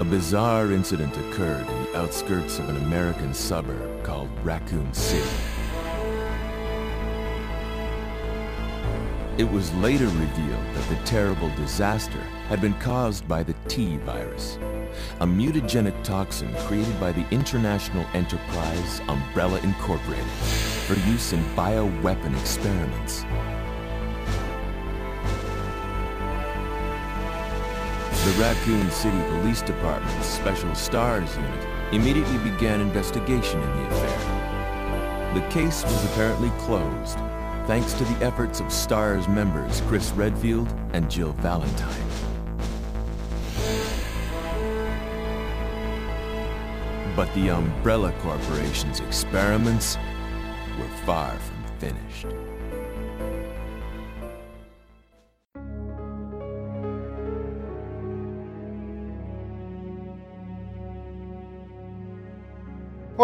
a bizarre incident occurred in the outskirts of an American suburb called Raccoon City. It was later revealed that the terrible disaster had been caused by the T virus, a mutagenic toxin created by the international enterprise Umbrella Incorporated for use in bioweapon experiments. The Raccoon City Police Department's Special Stars Unit immediately began investigation in the affair. The case was apparently closed, thanks to the efforts of STARS members Chris Redfield and Jill Valentine. But the Umbrella Corporation's experiments were far from finished.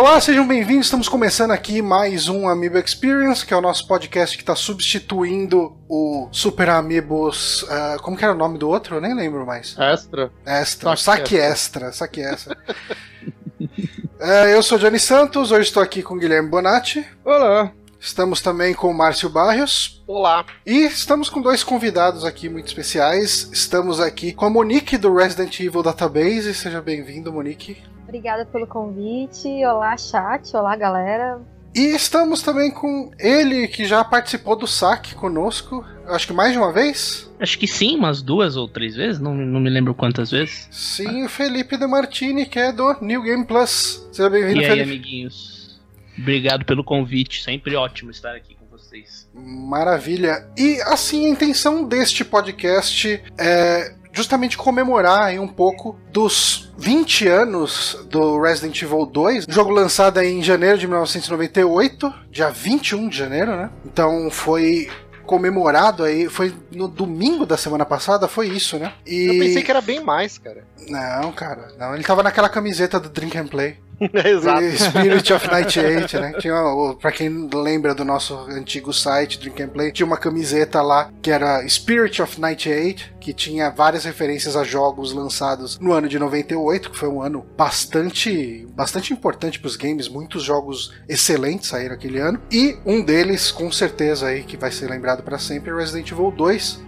Olá, sejam bem-vindos. Estamos começando aqui mais um Amiibo Experience, que é o nosso podcast que está substituindo o Super Amiibos. Uh, como que era o nome do outro? Eu nem lembro mais. Extra. Extra. Saque Extra. Saque Extra. uh, eu sou Johnny Santos, hoje estou aqui com Guilherme Bonatti. Olá. Estamos também com o Márcio Barrios. Olá. E estamos com dois convidados aqui muito especiais. Estamos aqui com a Monique do Resident Evil Database. Seja bem-vindo, Monique. Obrigada pelo convite. Olá, chat. Olá, galera. E estamos também com ele, que já participou do saque conosco, acho que mais de uma vez. Acho que sim, umas duas ou três vezes, não, não me lembro quantas vezes. Sim, o Felipe De Martini, que é do New Game Plus. Seja bem-vindo, E aí, Felipe. amiguinhos? Obrigado pelo convite, sempre ótimo estar aqui com vocês. Maravilha. E assim, a intenção deste podcast é justamente comemorar aí um pouco dos 20 anos do Resident Evil 2, jogo lançado em janeiro de 1998, dia 21 de janeiro, né? Então foi comemorado aí, foi no domingo da semana passada, foi isso, né? E Eu pensei que era bem mais, cara. Não, cara, não, ele tava naquela camiseta do Drink and Play. Exato. Spirit of 98, né? Tinha, pra quem lembra do nosso antigo site, Drink and Play, tinha uma camiseta lá que era Spirit of 98, que tinha várias referências a jogos lançados no ano de 98, que foi um ano bastante, bastante importante pros games, muitos jogos excelentes saíram aquele ano. E um deles, com certeza aí, que vai ser lembrado pra sempre, é Resident Evil 2,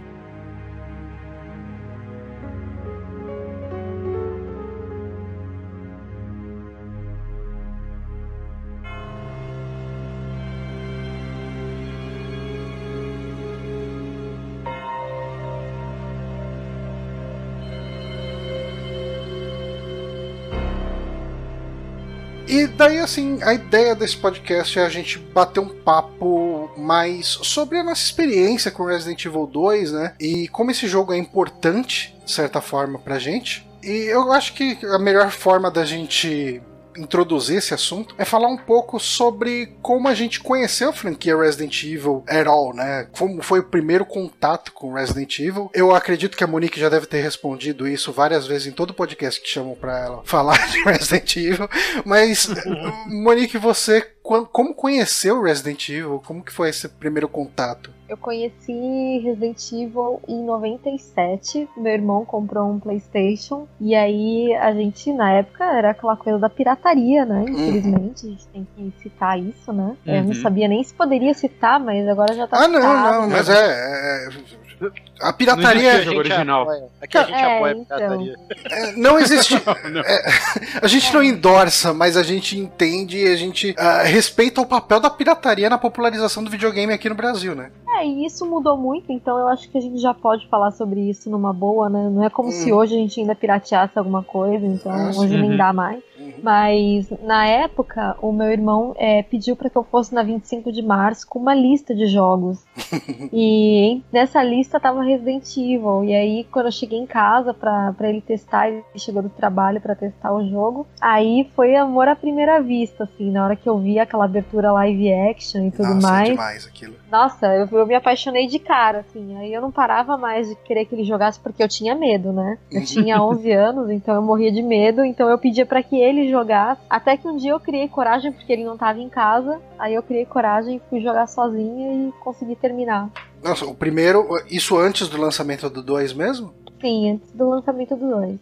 E daí, assim, a ideia desse podcast é a gente bater um papo mais sobre a nossa experiência com Resident Evil 2, né? E como esse jogo é importante, de certa forma, pra gente. E eu acho que a melhor forma da gente introduzir esse assunto é falar um pouco sobre como a gente conheceu a franquia Resident Evil at all, né? Como foi o primeiro contato com Resident Evil. Eu acredito que a Monique já deve ter respondido isso várias vezes em todo podcast que chamam pra ela falar de Resident Evil, mas Monique, você como conheceu Resident Evil? Como que foi esse primeiro contato? Eu conheci Resident Evil em 97. Meu irmão comprou um PlayStation. E aí a gente, na época, era aquela coisa da pirataria, né? Infelizmente, a gente tem que citar isso, né? Eu não Uhum. sabia nem se poderia citar, mas agora já tá Ah, não, citado. não, mas é, é- a pirataria Não jogo original. Apoia. Aqui a gente É, apoia a então. pirataria. É, não existe. é, a gente não endorça, mas a gente entende e a gente ah, respeita o papel da pirataria na popularização do videogame aqui no Brasil, né? É, e isso mudou muito, então eu acho que a gente já pode falar sobre isso numa boa, né? Não é como se hoje a gente ainda pirateasse alguma coisa, então Ah, hoje nem dá mais. Mas na época, o meu irmão é, pediu para que eu fosse na 25 de março com uma lista de jogos. e nessa lista tava Resident Evil. E aí, quando eu cheguei em casa pra, pra ele testar, ele chegou do trabalho pra testar o jogo. Aí foi amor à primeira vista, assim, na hora que eu vi aquela abertura live action e tudo Nossa, mais. é demais aquilo. Nossa, eu, eu me apaixonei de cara, assim. Aí eu não parava mais de querer que ele jogasse porque eu tinha medo, né? Eu tinha 11 anos, então eu morria de medo. Então eu pedia pra que ele jogasse. Até que um dia eu criei coragem porque ele não tava em casa. Aí eu criei coragem, fui jogar sozinha e consegui terminar. Nossa, o primeiro, isso antes do lançamento do 2 mesmo? Sim, antes do lançamento do 2.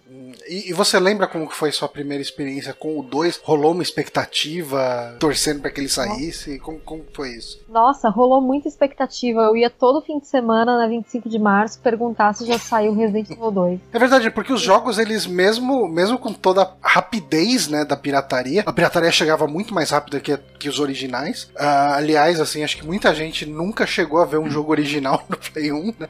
E, e você lembra como que foi sua primeira experiência com o 2? Rolou uma expectativa, torcendo para que ele saísse? Como, como foi isso? Nossa, rolou muita expectativa. Eu ia todo fim de semana, na 25 de março, perguntar se já saiu Resident Evil 2. É verdade, porque os jogos, eles mesmo, mesmo com toda a rapidez, né, da pirataria, a pirataria chegava muito mais rápido que, que os originais. Ah, aliás, assim, acho que muita gente nunca chegou a ver um jogo original no Play 1, né?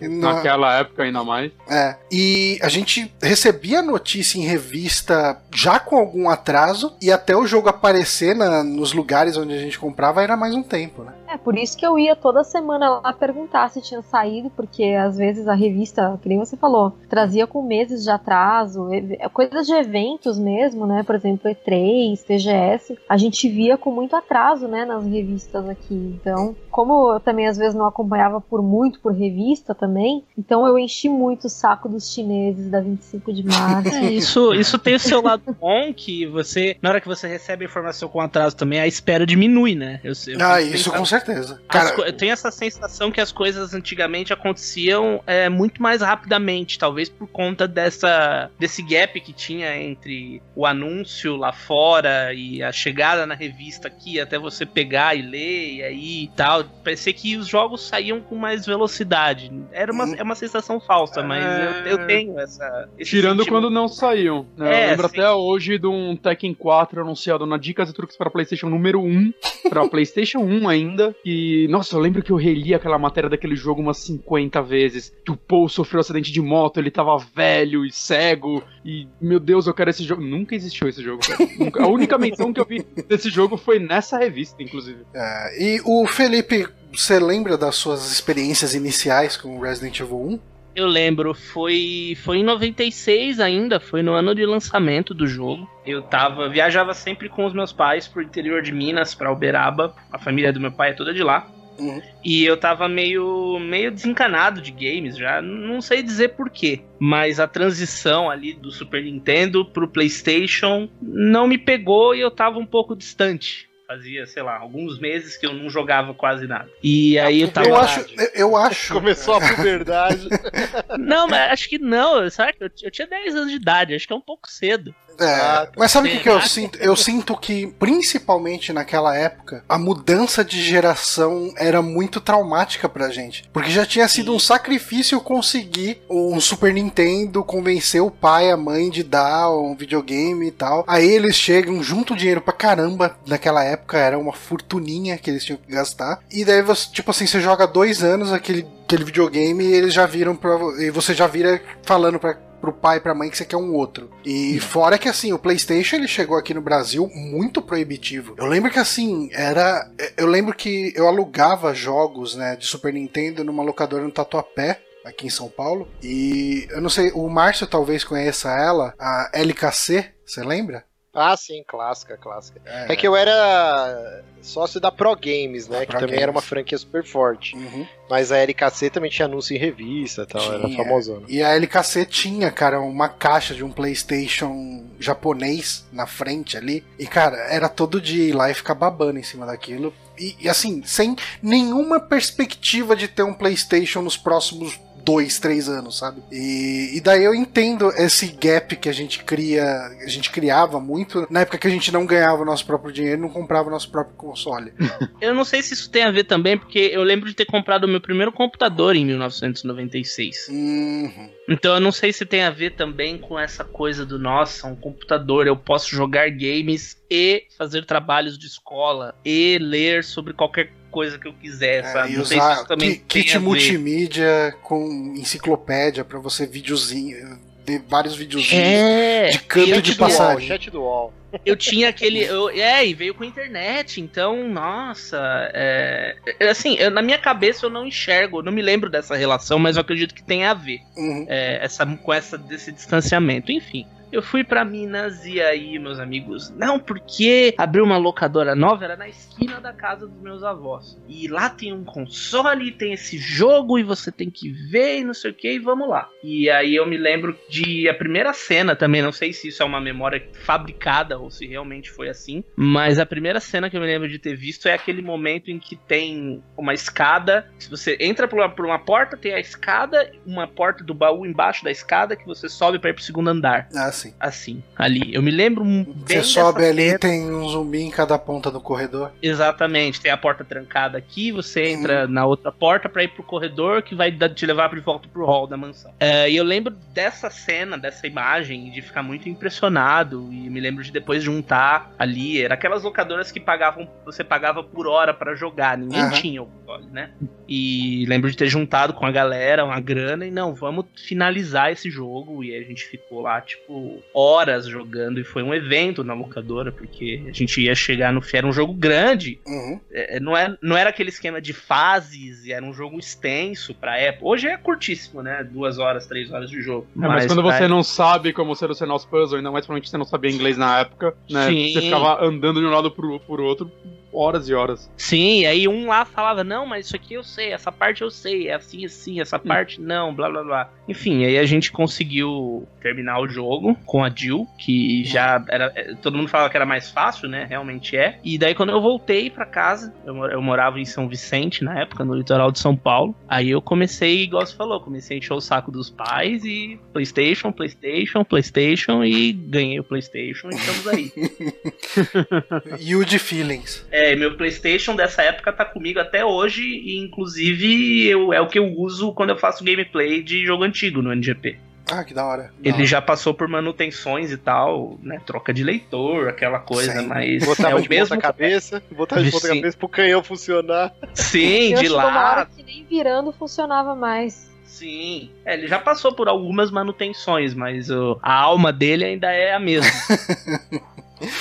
Naquela época ainda mais. É, e a gente recebia a notícia em revista já com algum atraso, e até o jogo aparecer na- nos lugares onde a gente comprava era mais um tempo, né? É, por isso que eu ia toda semana lá perguntar se tinha saído, porque às vezes a revista, que nem você falou, trazia com meses de atraso, ev- coisas de eventos mesmo, né? Por exemplo, E3, TGS, a gente via com muito atraso, né, nas revistas aqui. Então, como eu também às vezes não acompanhava por muito por revista também, então eu enchi muito o saco dos chineses da 25 de março. É, isso, isso tem o seu lado bom, que você, na hora que você recebe a informação com atraso também, a espera diminui, né? Eu, eu Ah, isso com certeza. As Cara, co- eu tenho essa sensação que as coisas antigamente aconteciam é, muito mais rapidamente, talvez por conta dessa desse gap que tinha entre o anúncio lá fora e a chegada na revista aqui, até você pegar e ler e aí e tal. Parecia que os jogos saíam com mais velocidade. Era uma, Hum. é uma sensação falsa, mas É. eu, eu tenho essa. esse Tirando sentimento. quando não saíam. né? É, eu lembro sim. até hoje de um Tekken 4 anunciado na Dicas e Truques para PlayStation número 1, para PlayStation 1 ainda. E, nossa, eu lembro que eu reli aquela matéria daquele jogo umas 50 vezes. Que o Paul sofreu um acidente de moto, ele tava velho e cego. E, meu Deus, eu quero esse jogo. Nunca existiu esse jogo, cara. Nunca. A única menção que eu vi desse jogo foi nessa revista, inclusive. é, e o Felipe, você lembra das suas experiências iniciais com Resident Evil 1? Eu lembro, foi foi em 96 ainda, foi no ano de lançamento do jogo. Eu tava viajava sempre com os meus pais pro interior de Minas, pra Uberaba. A família do meu pai é toda de lá. Uhum. E eu tava meio meio desencanado de games já, não sei dizer porquê, mas a transição ali do Super Nintendo pro PlayStation não me pegou e eu tava um pouco distante. Fazia, sei lá, alguns meses que eu não jogava quase nada. E aí eu tava Eu acho, eu- eu acho. Começou a puberdade. Não, mas acho que não, sabe? Eu, eu tinha 10 anos de idade, acho que é um pouco cedo. É, Ah, mas sabe o que, que eu sinto? Eu sinto que, principalmente naquela época, a mudança de geração era muito traumática pra gente. Porque já tinha sido um sacrifício conseguir um Super Nintendo, convencer o pai, a mãe de dar um videogame e tal. Aí eles chegam, juntam dinheiro pra caramba. Naquela época era uma fortuninha que eles tinham que gastar. E daí, você, tipo assim, você joga dois anos aquele, aquele videogame e eles já viram pra. E você já vira falando pra pro pai e pra mãe que você quer um outro. E fora que assim, o PlayStation ele chegou aqui no Brasil muito proibitivo. Eu lembro que assim, era. Eu lembro que eu alugava jogos, né, de Super Nintendo numa locadora no Tatuapé. Aqui em São Paulo. E eu não sei, o Márcio talvez conheça ela, a LKC, você lembra? Ah, sim, clássica, clássica. É, que eu era sócio da Pro Games, né? Que Pro também Games. era uma franquia super forte. Uhum. Mas a LKC também tinha anúncio em revista e tal, era Tinha. famosona. E a LKC tinha, cara, uma caixa de um PlayStation japonês na frente ali. E, cara, era todo dia ir lá e ficar babando em cima daquilo. E, e, assim, sem nenhuma perspectiva de ter um PlayStation nos próximos dois, três anos, sabe? E, e daí eu entendo esse gap que a gente cria, a gente criava muito na época que a gente não ganhava o nosso próprio dinheiro, não comprava o nosso próprio console. Eu não sei se isso tem a ver também, porque eu lembro de ter comprado o meu primeiro computador em 1996. Uhum. Então eu não sei se tem a ver também com essa coisa do nossa, um computador, eu posso jogar games e fazer trabalhos de escola e ler sobre qualquer coisa que eu quiser, É, sabe? e Não sei se usar isso também kit multimídia com enciclopédia pra você videozinho, ver vários videozinhos. É, de canto eu de tinha- passagem. Wall, chat do UOL. eu tinha aquele. eu- é, e veio com a internet, então, nossa. É, é, assim, eu- na minha cabeça eu não enxergo, eu não me lembro dessa relação, mas eu acredito que tem a ver Uhum. é, essa, com essa, desse distanciamento. Enfim. Eu fui para Minas e aí, meus amigos, não, porque abriu uma locadora nova, era na esquina da casa dos meus avós. E lá tem um console, tem esse jogo e você tem que ver e não sei o que, e vamos lá. E aí eu me lembro de a primeira cena também, não sei se isso é uma memória fabricada ou se realmente foi assim, mas a primeira cena que eu me lembro de ter visto é aquele momento em que tem uma escada, se você entra por uma, por uma porta, tem a escada, uma porta do baú embaixo da escada que você sobe para ir pro segundo andar. Ah, sim. Assim, ali. Eu me lembro Você sobe ali cena. tem um zumbi em cada ponta do corredor. Exatamente, tem a porta trancada aqui, você entra na outra porta pra ir pro corredor que vai te levar de volta pro hall da mansão. É, e eu lembro dessa cena, dessa imagem, de ficar muito impressionado e me lembro de depois juntar ali, era aquelas locadoras que pagavam, você pagava por hora pra jogar, ninguém Aham. tinha o console, né? E lembro de ter juntado com a galera uma grana e não, vamos finalizar esse jogo e a gente ficou lá tipo horas jogando e foi um evento na locadora porque a gente ia chegar no era um jogo grande Uhum. é, não, é, não era aquele esquema de fases, e era um jogo extenso pra época. Hoje é curtíssimo, né? Duas horas, três horas de jogo. É, mas quando pra você não sabe como solucionar os puzzles, ainda mais provavelmente você não sabia inglês na época, né? Sim. Você ficava andando de um lado pro, pro outro horas e horas. Sim, e aí um lá falava, não, mas isso aqui eu sei, essa parte eu sei, é assim, assim, essa parte não, blá blá blá. Enfim, aí a gente conseguiu terminar o jogo com a Jill, que já era. é, Todo mundo falava que era mais fácil, né? Realmente é. E daí quando eu voltei pra casa, eu, eu morava em São Vicente na época, no litoral de São Paulo. Aí eu comecei, igual você falou, comecei a encher o saco dos pais e PlayStation, PlayStation, PlayStation e ganhei o PlayStation e estamos aí. Huge Feelings. É, meu PlayStation dessa época tá comigo até hoje e inclusive eu, é o que eu uso quando eu faço gameplay de jogo antigo no NGP. Ah, que da hora. Ele já passou por manutenções e tal, né? Troca de leitor, aquela coisa, Sim. mas Botava é o de mesmo. ponta cabeça, botava de ponta cabeça pro canhão funcionar. Sim, Eu de chegou uma hora lá. que nem virando funcionava mais. Sim. É, ele já passou por algumas manutenções, mas o- a alma dele ainda é a mesma.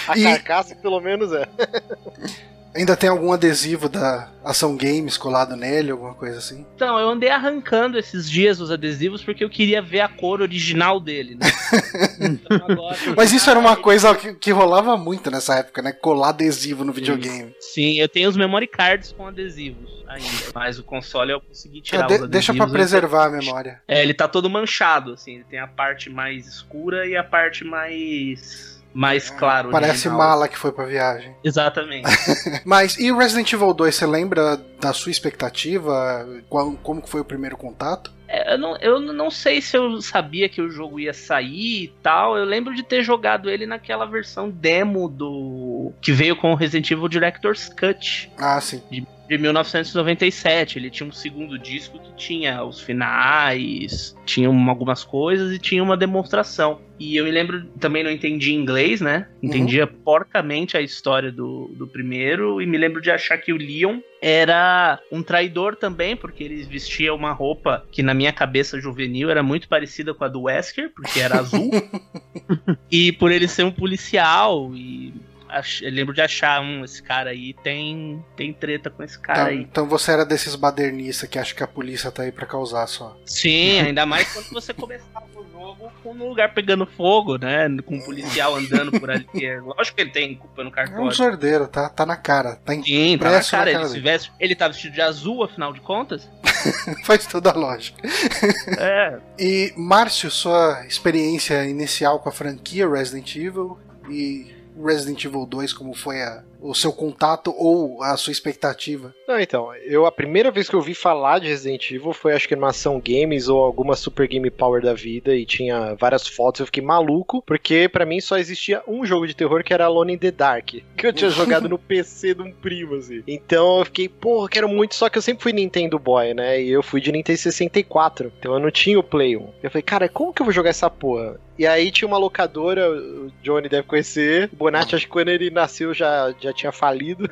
A E- carcaça, pelo menos, é. Ainda tem algum adesivo da Ação Games colado nele, alguma coisa assim? Então, eu andei arrancando esses dias os adesivos porque eu queria ver a cor original dele, né? Então, agora- Mas isso era uma coisa que, que rolava muito nessa época, né? Colar adesivo no videogame. Sim, eu tenho os memory cards com adesivos ainda, mas o console eu consegui tirar Ah, de- os adesivos. deixa pra eu- preservar a memória. É, ele tá todo manchado, assim, ele tem a parte mais escura e a parte mais mais clara. Parece original. mala que foi pra viagem. Exatamente. Mas e Resident Evil 2, você lembra da sua expectativa? Qual- como que foi o primeiro contato? É, eu, não, eu não sei se eu sabia que o jogo ia sair e tal. Eu lembro de ter jogado ele naquela versão demo do. que veio com o Resident Evil Director's Cut. Ah, sim. de 1997. Ele tinha um segundo disco que tinha os finais, tinha uma- algumas coisas e tinha uma demonstração. E eu me lembro, também não entendi inglês, né? Entendia porcamente a história do, do primeiro e me lembro de achar que o Leon era um traidor também, porque ele vestia uma roupa que na minha cabeça juvenil era muito parecida com a do Wesker, porque era azul. e por ele ser um policial e eu lembro de achar um esse cara aí tem tem treta com esse cara Então, aí. então você era desses badernistas que acha que a polícia tá aí pra causar só. Sim, ainda mais quando você começava o jogo com um lugar pegando fogo, né? Com um policial andando por ali. É, Lógico que ele tem culpa no É um cartório. sordeiro, tá, tá na cara. Tá em... Sim, tá na impresso na cara, cara ele veste. Ele tá vestido de azul, afinal de contas. Faz toda a lógica. É. E, Márcio, sua experiência inicial com a franquia Resident Evil e Resident Evil 2, como foi a- o seu contato ou a sua expectativa? Não, então, eu a primeira vez que eu ouvi falar de Resident Evil foi acho que numa ação games ou alguma Super Game Power da vida e tinha várias fotos, eu fiquei maluco, porque pra mim só existia um jogo de terror que era Alone in the Dark, que eu tinha jogado no PC de um primo, assim. Então eu fiquei, porra, quero muito, só que eu sempre fui Nintendo Boy, né? E eu fui de Nintendo 64, então eu não tinha o Play 1. Eu falei, cara, como que eu vou jogar essa porra? E aí tinha uma locadora, o Johnny deve conhecer, o Bonatti acho que quando ele nasceu já, já tinha falido,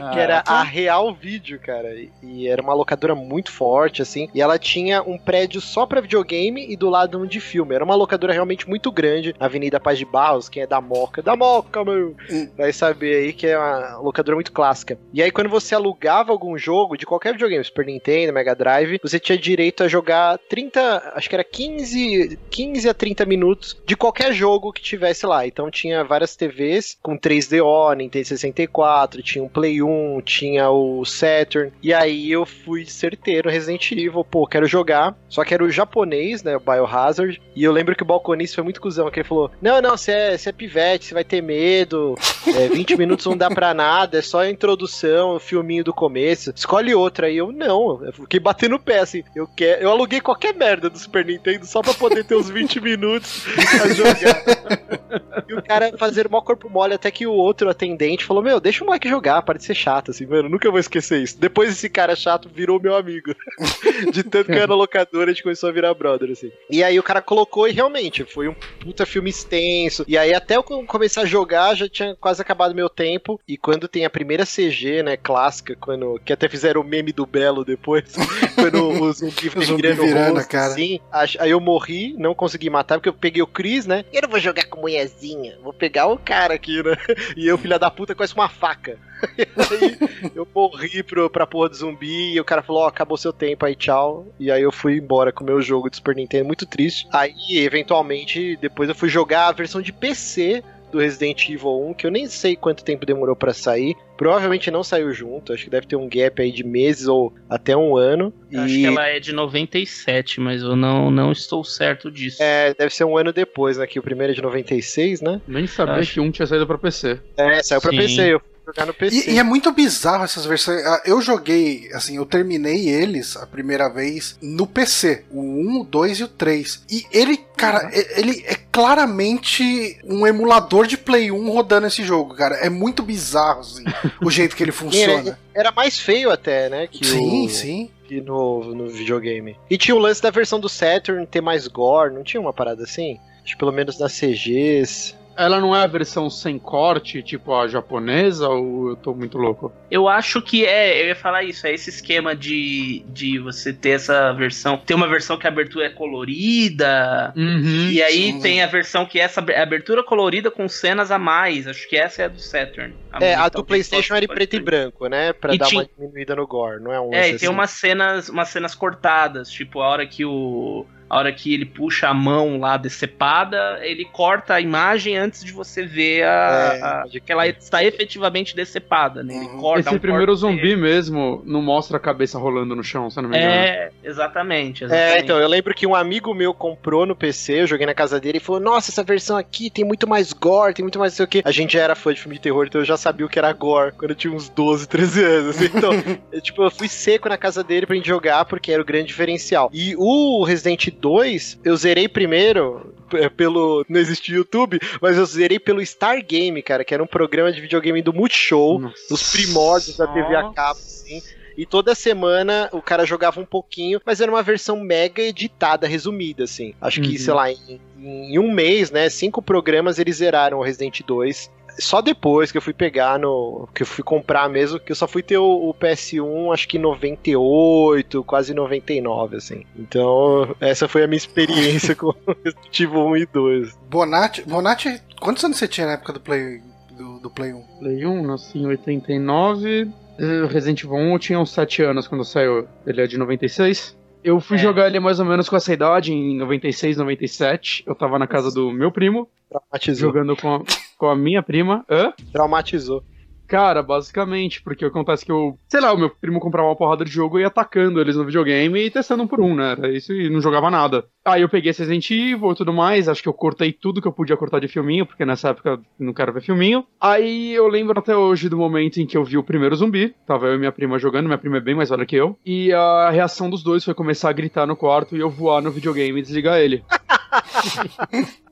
Ah, que era a Real Vídeo, cara. E- E era uma locadora muito forte, assim. E ela tinha um prédio só pra videogame e do lado um de filme. Era uma locadora realmente muito grande. Avenida Paz de Barros, quem é da Moca. Da Moca, meu! Hum. Vai saber aí que é uma locadora muito clássica. E aí, quando você alugava algum jogo de qualquer videogame, Super Nintendo, Mega Drive, você tinha direito a jogar 30, acho que era 15, 15 a 30 minutos de qualquer jogo que tivesse lá. Então tinha várias TVs com 3DO, Nintendo 64, tinha um Play 1, tinha o Saturn. E aí eu fui certeiro Resident Evil, pô, quero jogar. Só que era o japonês, né, o Biohazard. E eu lembro que o balconista foi muito cuzão, que ele falou: Não, não, você é, é pivete, você vai ter medo. É, 20 minutos não dá pra nada, é só a introdução, o filminho do começo. Escolhe outra. Aí eu, não, eu fiquei batendo o pé, assim. Eu, quero, eu aluguei qualquer merda do Super Nintendo só pra poder ter os 20 minutos pra jogar. e o cara fazer o maior corpo mole, até que o outro atendente falou: Meu, deixa o moleque jogar, para de ser chato, assim, mano. Nunca vou esquecer isso. Depois esse cara chato virou meu amigo. de tanto que eu era locadora, a gente começou a virar brother, assim. E aí o cara colocou e realmente foi um puta filme extenso. E aí até eu começar a jogar já tinha quase acabado meu tempo. E quando tem a primeira CG, né, clássica, quando que até fizeram o meme do Belo depois, quando o zumbi O zumbi virando rosto, cara. assim, aí eu morri, não consegui matar porque eu peguei o Chris, né? Eu não vou jogar com mulherzinha, vou pegar o cara aqui, né? E eu, filha da puta, com essa uma faca. Aí eu morri pro, pra porra do zumbi e o cara falou, ó, acabou seu tempo aí, tchau. E aí eu fui embora com o meu jogo de Super Nintendo, muito triste. Aí, eventualmente, depois eu fui jogar a versão de PC do Resident Evil 1, que eu nem sei quanto tempo demorou pra sair. Provavelmente não saiu junto, acho que deve ter um gap aí de meses ou até um ano. Eu Acho que ela é de 97, mas eu não, não estou certo disso. É, deve ser um ano depois, né? Que o primeiro é de 96, né? Nem sabia Acho. que um tinha saído pra PC. É, saiu pra Sim. PC, eu jogar no PC. E, e é muito bizarro essas versões. Ah, Eu joguei, assim, eu terminei eles a primeira vez no PC. O 1, o 2 e o 3. E ele, cara, e- ele é claramente um emulador de Play 1 rodando esse jogo, cara. É muito bizarro, assim, o jeito que ele funciona. Era mais feio até, né? Que Sim, o... sim. que no, no videogame. E tinha o lance da versão do Saturn ter mais gore, não tinha uma parada assim? Acho que pelo menos nas CGs. Ela não é a versão sem corte, tipo a japonesa, ou eu tô muito louco? Eu acho que é, eu ia falar isso, é esse esquema de, de você ter essa versão. Tem uma versão que a abertura é colorida. Uhum. E aí sim. tem a versão que é essa ab- abertura colorida com cenas a mais. Acho que essa é a do Saturn. é, a do PlayStation era em preto e branco, né? Pra E dar tinha- uma diminuída no gore, não é um É, e tem assim? umas cenas, umas cenas cortadas, tipo a hora que o a hora que ele puxa a mão lá decepada, ele corta a imagem antes de você ver a, É, a- pode que ela está efetivamente decepada, né? Ele Uhum. corta Esse um primeiro zumbi mesmo não mostra a cabeça rolando no chão, se eu não me engano. É, exatamente, exatamente. É, então, eu lembro que um amigo meu comprou no PC, eu joguei na casa dele e falou: Nossa, essa versão aqui tem muito mais gore, tem muito mais não sei o que. A gente já era fã de filme de terror, então eu já sabia o que era gore quando eu tinha uns 12, 13 anos. assim. Então, eu, tipo, eu fui seco na casa dele pra gente jogar porque era o grande diferencial. E o Resident 2, eu zerei primeiro é, pelo. Não existia YouTube, mas eu zerei pelo Star Game, cara, que era um programa de videogame do Multishow Nossa. dos primórdios da TV a cabo, assim. E toda semana o cara jogava um pouquinho, mas era uma versão mega editada, resumida, assim. Acho que, Uhum. sei lá, em, em um mês, né? Cinco programas eles zeraram o Resident 2. Só depois que eu fui pegar no. que eu fui comprar mesmo, que eu só fui ter o, o PS1, acho que em 98, quase 99, assim. Então, essa foi a minha experiência com o Resident Evil 1 e 2. Bonatti, Bonatti, quantos anos você tinha na época do Play, do, do Play 1? Play 1, nasci em 89. eh, Resident Evil 1 eu tinha uns 7 anos quando saiu. Ele é de 96. Eu fui É. jogar ele mais ou menos com essa idade, em 96, 97. Eu tava na casa do meu primo, Traumatizou. jogando com a, com a minha prima. Hã? Traumatizou. Cara, basicamente, porque acontece que eu, sei lá, o meu primo comprava uma porrada de jogo e ia atacando eles no videogame e testando um por um, né? Era isso e não jogava nada. Aí eu peguei esse Resident Evil e tudo mais, acho que eu cortei tudo que eu podia cortar de filminho, porque nessa época eu não quero ver filminho. Aí eu lembro até hoje do momento em que eu vi o primeiro zumbi, tava eu e minha prima jogando, minha prima é bem mais velha que eu, e a reação dos dois foi começar a gritar no quarto e eu voar no videogame e desligar ele.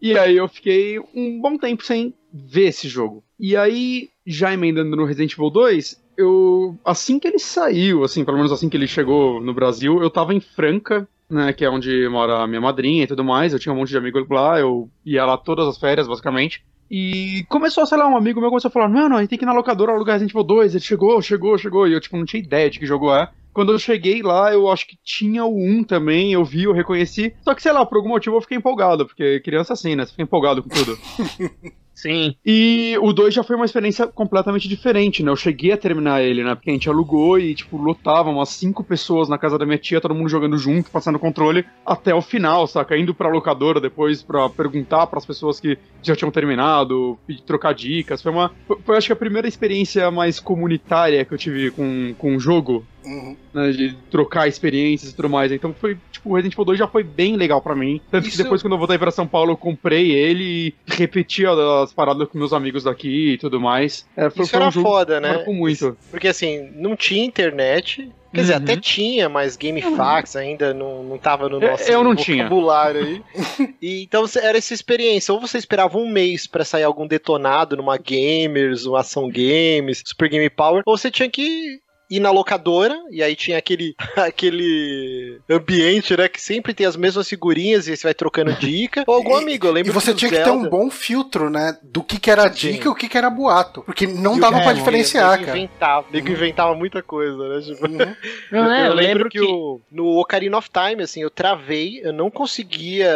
E aí eu fiquei um bom tempo sem ver esse jogo. E aí, já emendando no Resident Evil 2, eu. Assim que ele saiu, assim, pelo menos assim que ele chegou no Brasil, eu tava em Franca, né? Que é onde mora a minha madrinha e tudo mais. Eu tinha um monte de amigos lá, eu ia lá todas as férias, basicamente. E começou, sei lá, um amigo meu começou a falar: Mano, a gente tem que ir na locadora alugar Resident Evil 2. Ele chegou, chegou, chegou. E eu, tipo, não tinha ideia de que jogo é. Quando eu cheguei lá, eu acho que tinha o 1 também, eu vi, eu reconheci. Só que, sei lá, por algum motivo eu fiquei empolgado, porque criança assim, né? Você fica empolgado com tudo. Sim. E o 2 já foi uma experiência completamente diferente, né? Eu cheguei a terminar ele, né? Porque a gente alugou e, tipo, lotava umas cinco pessoas na casa da minha tia, todo mundo jogando junto, passando controle até o final, saca? Indo pra locadora depois pra perguntar pras pessoas que já tinham terminado, trocar dicas. Foi uma. Foi, foi, acho que a primeira experiência mais comunitária que eu tive com, com o jogo. Uhum. Né, de trocar experiências e tudo mais. Então foi, tipo, o Resident Evil 2 já foi bem legal pra mim. Tanto Isso- que depois, quando eu voltei pra São Paulo, eu comprei ele e repeti as paradas com meus amigos daqui e tudo mais. É, foi, Isso foi era um jogo foda, né? muito. Porque assim, não tinha internet. Quer dizer, Uhum. até tinha, mas GameFAQs ainda não, não tava no Eu- nosso eu não tinha. vocabulário aí. E, então era essa experiência. Ou você esperava um mês pra sair algum detonado numa Gamers, uma Ação Games, Super Game Power, ou você tinha que ir na locadora, e aí tinha aquele, aquele ambiente, né, que sempre tem as mesmas figurinhas e você vai trocando dica. Ou algum E- amigo, eu lembro E você tinha que ter um Zelda- bom filtro, né? Do que, que era Sim. dica e o que, que era boato. Porque não E o dava que- pra é, diferenciar, cara. Inventava, nego inventava muita coisa, né? Tipo, Uhum. Não, é, eu, eu lembro que, o- no Ocarina of Time, assim, eu travei, eu não conseguia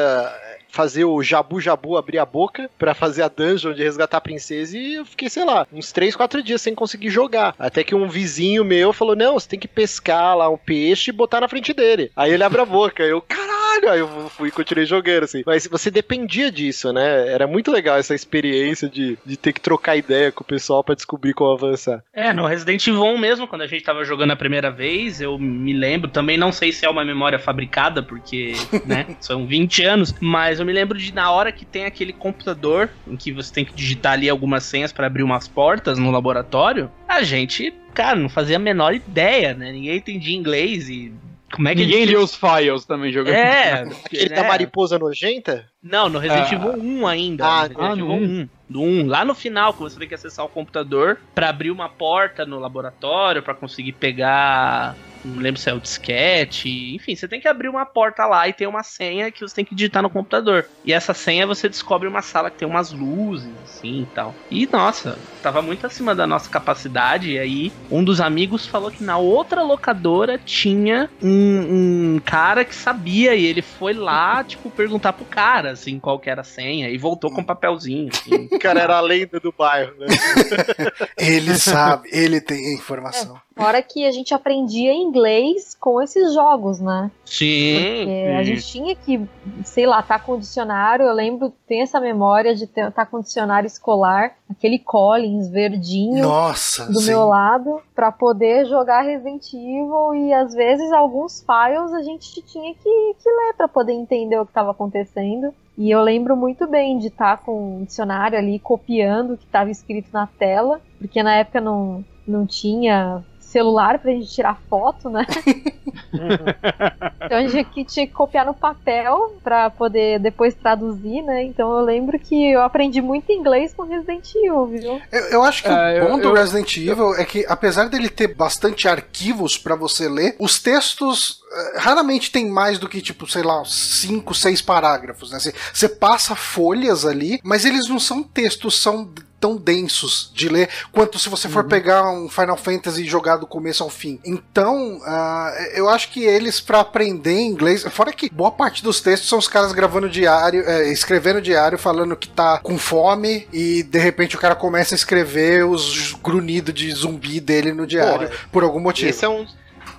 fazer o Jabu Jabu abrir a boca pra fazer a dungeon de resgatar a princesa e eu fiquei, sei lá, uns 3, 4 dias sem conseguir jogar. Até que um vizinho meu falou: Não, você tem que pescar lá um peixe e botar na frente dele. Aí ele abre a boca. Eu, caralho! Aí eu fui e continuei jogando, assim. Mas você dependia disso, né? Era muito legal essa experiência de, de ter que trocar ideia com o pessoal pra descobrir como avançar. É, no Resident Evil 1 mesmo, quando a gente tava jogando a primeira vez, eu me lembro, também não sei se é uma memória fabricada, porque, né, são 20 anos, mas eu me lembro de na hora que tem aquele computador em que você tem que digitar ali algumas senhas pra abrir umas portas no laboratório, a gente, cara, não fazia a menor ideia, né? Ninguém entendia inglês e como é que Ninguém lia os files também jogando. É, Aquele né? da mariposa nojenta? Não, no Resident Ah. Evil 1 ainda. Ah, no Resident ah, no Evil 1. Do 1. Lá no final, que você tem que acessar o computador pra abrir uma porta no laboratório, pra conseguir pegar. Não lembro se é o disquete. Enfim, você tem que abrir uma porta lá e tem uma senha que você tem que digitar no computador. E essa senha você descobre uma sala que tem umas luzes, assim e tal. E nossa, tava muito acima da nossa capacidade. E aí, um dos amigos falou que na outra locadora tinha um, um cara que sabia. E ele foi lá, tipo, perguntar pro cara, assim, qual que era a senha. E voltou com um papelzinho, assim. O cara era a lenda do bairro, né? Ele sabe, ele tem informação. Fora que a gente aprendia inglês com esses jogos, né? Sim. Porque a gente tinha que, sei lá, tá com dicionário. Eu lembro, tem essa memória de estar tá com dicionário escolar, aquele Collins verdinho Nossa, do sim. meu lado, pra poder jogar Resident Evil. E às vezes alguns files a gente tinha que, que ler pra poder entender o que estava acontecendo. E eu lembro muito bem de estar com o dicionário ali copiando o que estava escrito na tela, porque na época não, não tinha celular pra gente tirar foto, né? Então a gente que tinha que copiar no papel pra poder depois traduzir, né? Então eu lembro que eu aprendi muito inglês com Resident Evil, viu? Eu, eu acho que É, o bom eu- do eu- Resident Evil é que, apesar dele ter bastante arquivos pra você ler, os textos eh, raramente tem mais do que, tipo, sei lá, cinco, seis parágrafos, né? Você passa folhas ali, mas eles não são textos, são tão densos de ler quanto se você for pegar um Final Fantasy e jogar do começo ao fim. Então, ah, eu acho que eles, pra aprender inglês, fora que boa parte dos textos são os caras gravando diário, eh, escrevendo diário, falando que tá com fome e de repente o cara começa a escrever os grunhidos de zumbi dele no diário Pô, por algum motivo. Esse é um,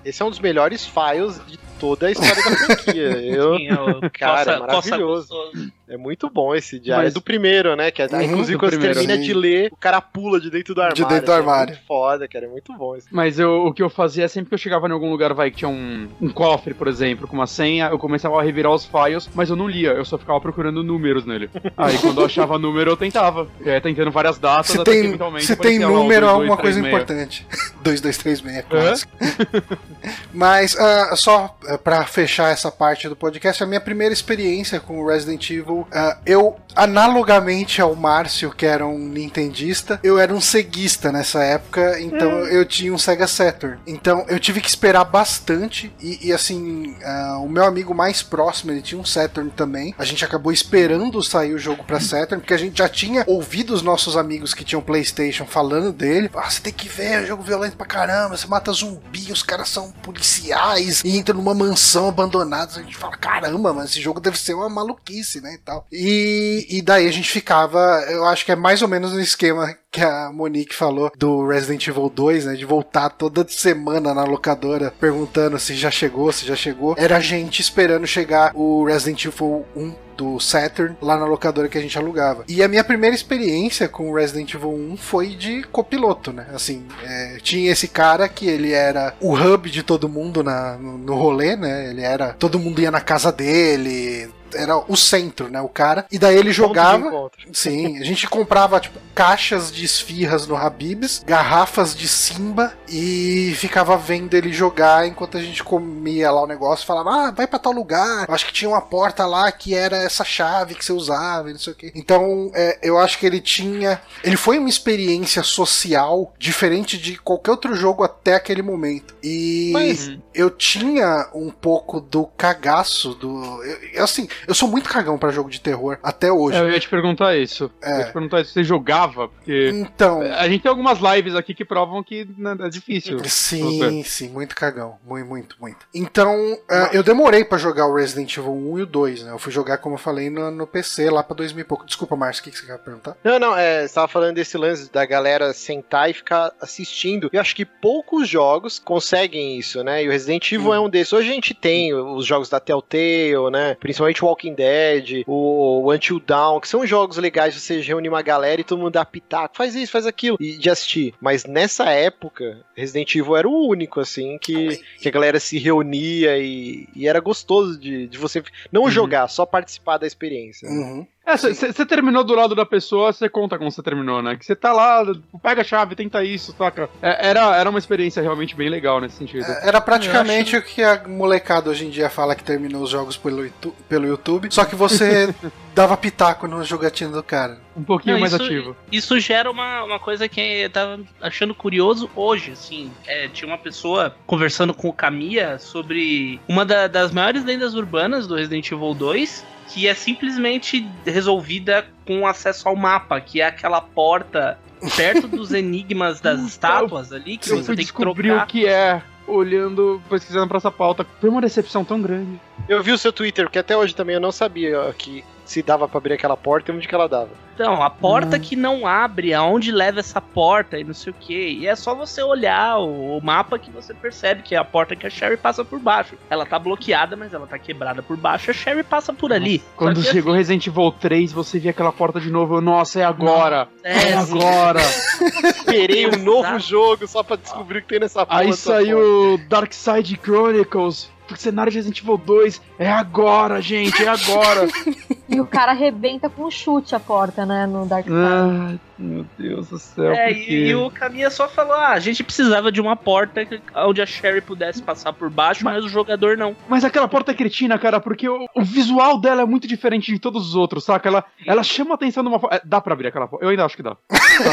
esse é um dos melhores files de toda a história da franquia. Eu, Sim, o Cara, coça- coça maravilhoso. gostoso. É muito bom esse diário. Mas- É do primeiro, né? Que é, Uhum, inclusive, do quando você primeiro. termina Sim. de ler, o cara pula de dentro do armário. dentro do assim, armário. É muito foda, cara. É muito bom esse. Mas eu- o que eu fazia sempre que eu chegava em algum lugar, vai, que tinha um, um cofre, por exemplo, com uma senha, eu começava a revirar os files, mas eu não lia, eu só ficava procurando números nele. Aí quando eu achava número, eu tentava. Ia tentando várias datas, Se até que tem, eventualmente se tem número, é 2236. alguma coisa importante. 2236, clássico. Mas, ah, só ah, pra fechar essa parte do podcast, a minha primeira experiência com o Resident Evil uh, eu analogamente ao Márcio, que era um nintendista, eu era um ceguista nessa época, então hum. eu tinha um Sega Saturn. Então eu tive que esperar bastante e, e assim, uh, o meu amigo mais próximo, ele tinha um Saturn também. A gente acabou esperando sair o jogo para Saturn, porque a gente já tinha ouvido os nossos amigos que tinham PlayStation falando dele. Ah, você tem que ver, é um jogo violento pra caramba, você mata zumbi, os caras são policiais e entra numa mansão abandonada. A gente fala, caramba, mas esse jogo deve ser uma maluquice, né, e tal. E e, daí a gente ficava, eu acho que é mais ou menos no esquema que a Monique falou do Resident Evil 2, né? De voltar toda semana na locadora perguntando se já chegou, se já chegou. Era a gente esperando chegar o Resident Evil 1 do Saturn lá na locadora que a gente alugava. E a minha primeira experiência com o Resident Evil 1 foi de copiloto, né? Assim, é, tinha esse cara que ele era o hub de todo mundo na, no, no rolê, né? Ele era. Todo mundo ia na casa dele, era o centro, né? O cara. E daí ele jogava. Sim, a gente comprava, tipo, caixas de esfirras no Habibs, garrafas de Simba e ficava vendo ele jogar enquanto a gente comia lá o negócio. Falava, ah, vai para tal lugar. acho que tinha uma porta lá que era essa chave que você usava e não sei o quê. Então, é, eu acho que ele tinha. Ele foi uma experiência social diferente de qualquer outro jogo até aquele momento. E Mas... eu tinha um pouco do cagaço do. Eu, assim, eu sou muito cagão para jogo de terror até hoje. É, eu ia te perguntar isso. É. Eu ia te perguntar se você jogava, porque. Então. A gente tem algumas lives aqui que provam que né, é difícil. Sim, sim, muito cagão. Muito, muito, muito. Então, uh, eu demorei para jogar o Resident Evil 1 e o 2, né? Eu fui jogar, como eu falei, no, no PC lá pra 2000 e pouco. Desculpa, Márcio, o que, que você quer perguntar? Não, não, é, você tava falando desse lance da galera sentar e ficar assistindo. Eu acho que poucos jogos conseguem isso, né? E o Resident Evil hum. é um desses. Hoje a gente tem os jogos da Telltale, né? Principalmente o Walking Dead, o Until Dawn, que são jogos legais, você reúne uma galera e todo mundo dá pitaco, faz isso, faz aquilo, e de assistir. Mas nessa época, Resident Evil era o único, assim, que, que a galera se reunia e, e era gostoso de, de você não uhum. jogar, só participar da experiência. Uhum. Você terminou do lado da pessoa, você conta como você terminou, né? Que você tá lá, pega a chave, tenta isso, saca? É, era, era uma experiência realmente bem legal nesse sentido. É, era praticamente acho... o que a molecada hoje em dia fala que terminou os jogos pelo, pelo YouTube, só que você dava pitaco no jogatina do cara. Um pouquinho Não, mais isso, ativo. Isso gera uma, uma coisa que eu tava achando curioso hoje, assim. É, tinha uma pessoa conversando com o Kamiya sobre uma da, das maiores lendas urbanas do Resident Evil 2, que é simplesmente resolvida com acesso ao mapa, que é aquela porta perto dos enigmas das estátuas ali que você tem que trocar. o que é olhando, pesquisando pra essa pauta. Foi uma decepção tão grande. Eu vi o seu Twitter, que até hoje também eu não sabia que se dava para abrir aquela porta e onde que ela dava. Então, a porta hum. que não abre, aonde leva essa porta e não sei o que. E é só você olhar o, o, mapa que você percebe que é a porta que a Sherry passa por baixo. Ela tá bloqueada, mas ela tá quebrada por baixo, a Sherry passa por ali. Quando chegou assim... Resident Evil 3, você via aquela porta de novo. Nossa, é agora! É, é agora! Esperei um novo jogo só pra descobrir o que tem nessa porta. Aí saiu Dark Side Chronicles o cenário de Resident Evil 2 é agora, gente, é agora. e o cara arrebenta com um chute a porta, né, no Dark Side. Ah, meu Deus do céu. É, e, e, o Caminha só falou: ah, a gente precisava de uma porta onde a Sherry pudesse passar por baixo, mas, mas o jogador não. Mas aquela porta é cretina, cara, porque o, o, visual dela é muito diferente de todos os outros, saca? Ela, ela chama a atenção de uma forma. É, dá pra abrir aquela porta? Eu ainda acho que dá.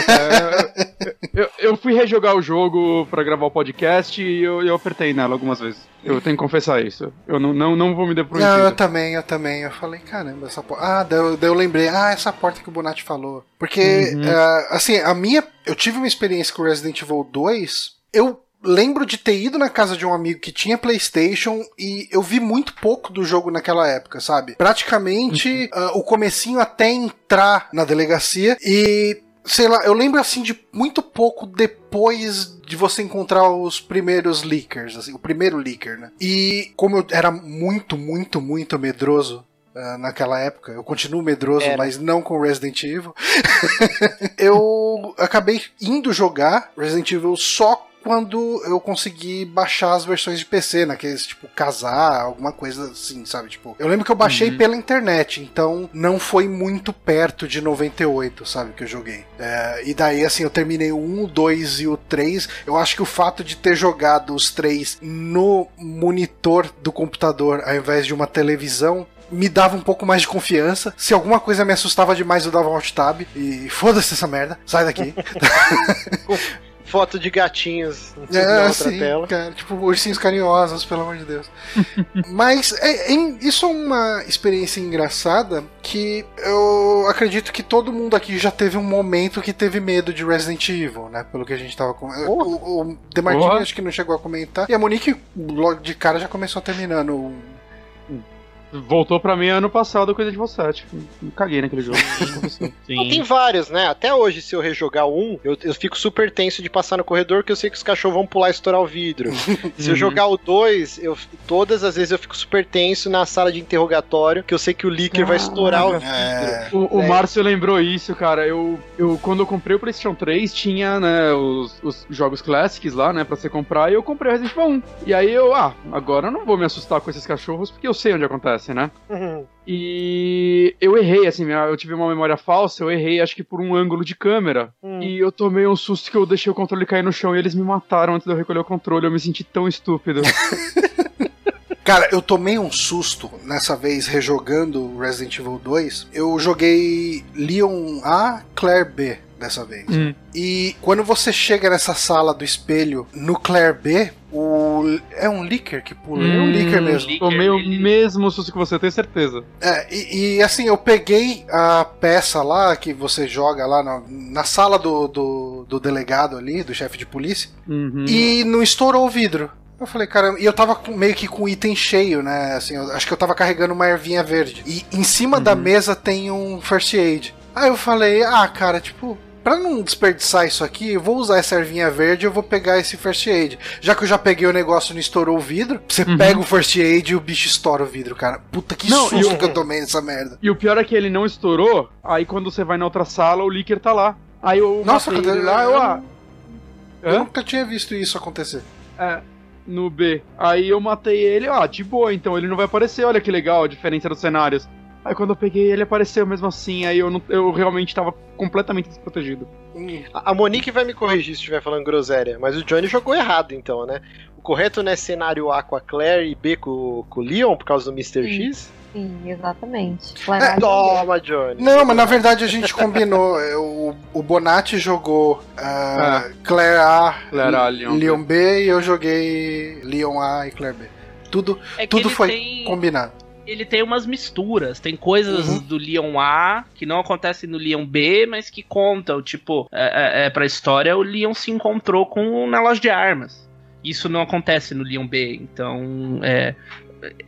é, eu, eu, fui rejogar o jogo pra gravar o podcast e eu, eu apertei nela algumas vezes. Eu tenho que confessar isso. Eu não, não, não vou me dar Não, eu também, eu também. Eu falei, caramba, essa porta. Ah, daí eu, daí eu lembrei, ah, essa porta que o Bonatti falou. Porque, uhum. uh, assim, a minha. Eu tive uma experiência com Resident Evil 2. Eu lembro de ter ido na casa de um amigo que tinha PlayStation e eu vi muito pouco do jogo naquela época, sabe? Praticamente uhum. uh, o comecinho até entrar na delegacia e sei lá, eu lembro assim de muito pouco depois de você encontrar os primeiros leakers, assim, o primeiro leaker, né? E como eu era muito, muito, muito medroso Uh, naquela época. Eu continuo medroso, Era. mas não com Resident Evil. eu acabei indo jogar Resident Evil só quando eu consegui baixar as versões de PC, naqueles, tipo, casar, alguma coisa assim, sabe? Tipo, eu lembro que eu baixei uhum. pela internet, então não foi muito perto de 98, sabe? Que eu joguei. É, e daí, assim, eu terminei o 1, o 2 e o 3. Eu acho que o fato de ter jogado os três no monitor do computador ao invés de uma televisão me dava um pouco mais de confiança. Se alguma coisa me assustava demais, eu dava um alt tab. E foda-se essa merda, sai daqui. Foto de gatinhos É, na outra sim, tela. cara, tipo ursinhos carinhosos, pelo amor de Deus. Mas é- é- isso é uma experiência engraçada que eu acredito que todo mundo aqui já teve um momento que teve medo de Resident Evil, né? Pelo que a gente tava com. O, o Demartini Porra. acho que não chegou a comentar. E a Monique, logo de cara, já começou terminando. Voltou pra mim ano passado coisa de Evil 7. Me caguei naquele jogo. Não, tem vários, né? Até hoje, se eu rejogar um, eu, eu fico super tenso de passar no corredor, que eu sei que os cachorros vão pular e estourar o vidro. se eu jogar o dois, eu, todas as vezes eu fico super tenso na sala de interrogatório, que eu sei que o leaker vai estourar o vidro. É, O, o É. Márcio lembrou isso, cara. Eu, eu, quando eu comprei o PlayStation 3, tinha, né, os, os jogos Classics lá, né, pra você comprar, e eu comprei o Resident Evil 1. E aí eu, ah, agora eu não vou me assustar com esses cachorros, porque eu sei onde acontece, né? Uhum. E eu errei, assim, eu tive uma memória falsa, eu errei, acho que por um ângulo de câmera. Hum. E eu tomei um susto que eu deixei o controle cair no chão e eles me mataram antes de eu recolher o controle. Eu me senti tão estúpido. Cara, eu tomei um susto nessa vez rejogando Resident Evil 2. Eu joguei Leon A, Claire B dessa vez. Hum. E quando você chega nessa sala do espelho no Claire B, o é um Licker que pula, é um Hum, Licker mesmo. Licker, Tomei o mesmo susto que você, tenho certeza. É, e, e, assim, eu peguei a peça lá que você joga lá na, na sala do, do, do delegado ali, do chefe de polícia, Uhum. e não estourou o vidro. Eu falei, caramba, e eu tava com- meio que com o item cheio, né? Assim, eu acho que eu tava carregando uma ervinha verde. E em cima da mesa tem um first aid. Aí eu falei, ah, cara, tipo, pra não desperdiçar isso aqui, eu vou usar essa ervinha verde e eu vou pegar esse first aid. Já que eu já peguei o negócio e não estourou o vidro, você pega o first aid e o bicho estoura o vidro, cara. Puta que Não, susto o- que eu tomei nessa merda. E o pior é que ele não estourou, aí quando você vai na outra sala, o Licker tá lá. Aí eu Nossa, cadê- ele lá, eu, eu ah, Eu nunca tinha visto isso acontecer. É, no B. Aí eu matei ele, ah, de boa, então ele não vai aparecer, olha que legal a diferença dos cenários. Aí quando eu peguei ele apareceu mesmo assim, aí eu, não, eu realmente tava completamente desprotegido. Hum, A Monique vai me corrigir se estiver falando groselha, mas o Johnny jogou errado então, né? O correto não é cenário A com a Claire e B com, com o Leon por causa do Mr. Sim. X? Sim, exatamente. É, Toma, Johnny. Não, mas na verdade a gente combinou. O, o Bonatti jogou ah, Claire A, Claire A, Leon B. Leon B e eu joguei Leon A e Claire B. Tudo, É tudo foi tem- combinado. Ele tem umas misturas. Tem coisas Uhum. do Leon A que não acontecem no Leon B, mas que contam. Tipo, é, é, é, pra história, o Leon se encontrou com na loja de armas. Isso não acontece no Leon B. Então, é.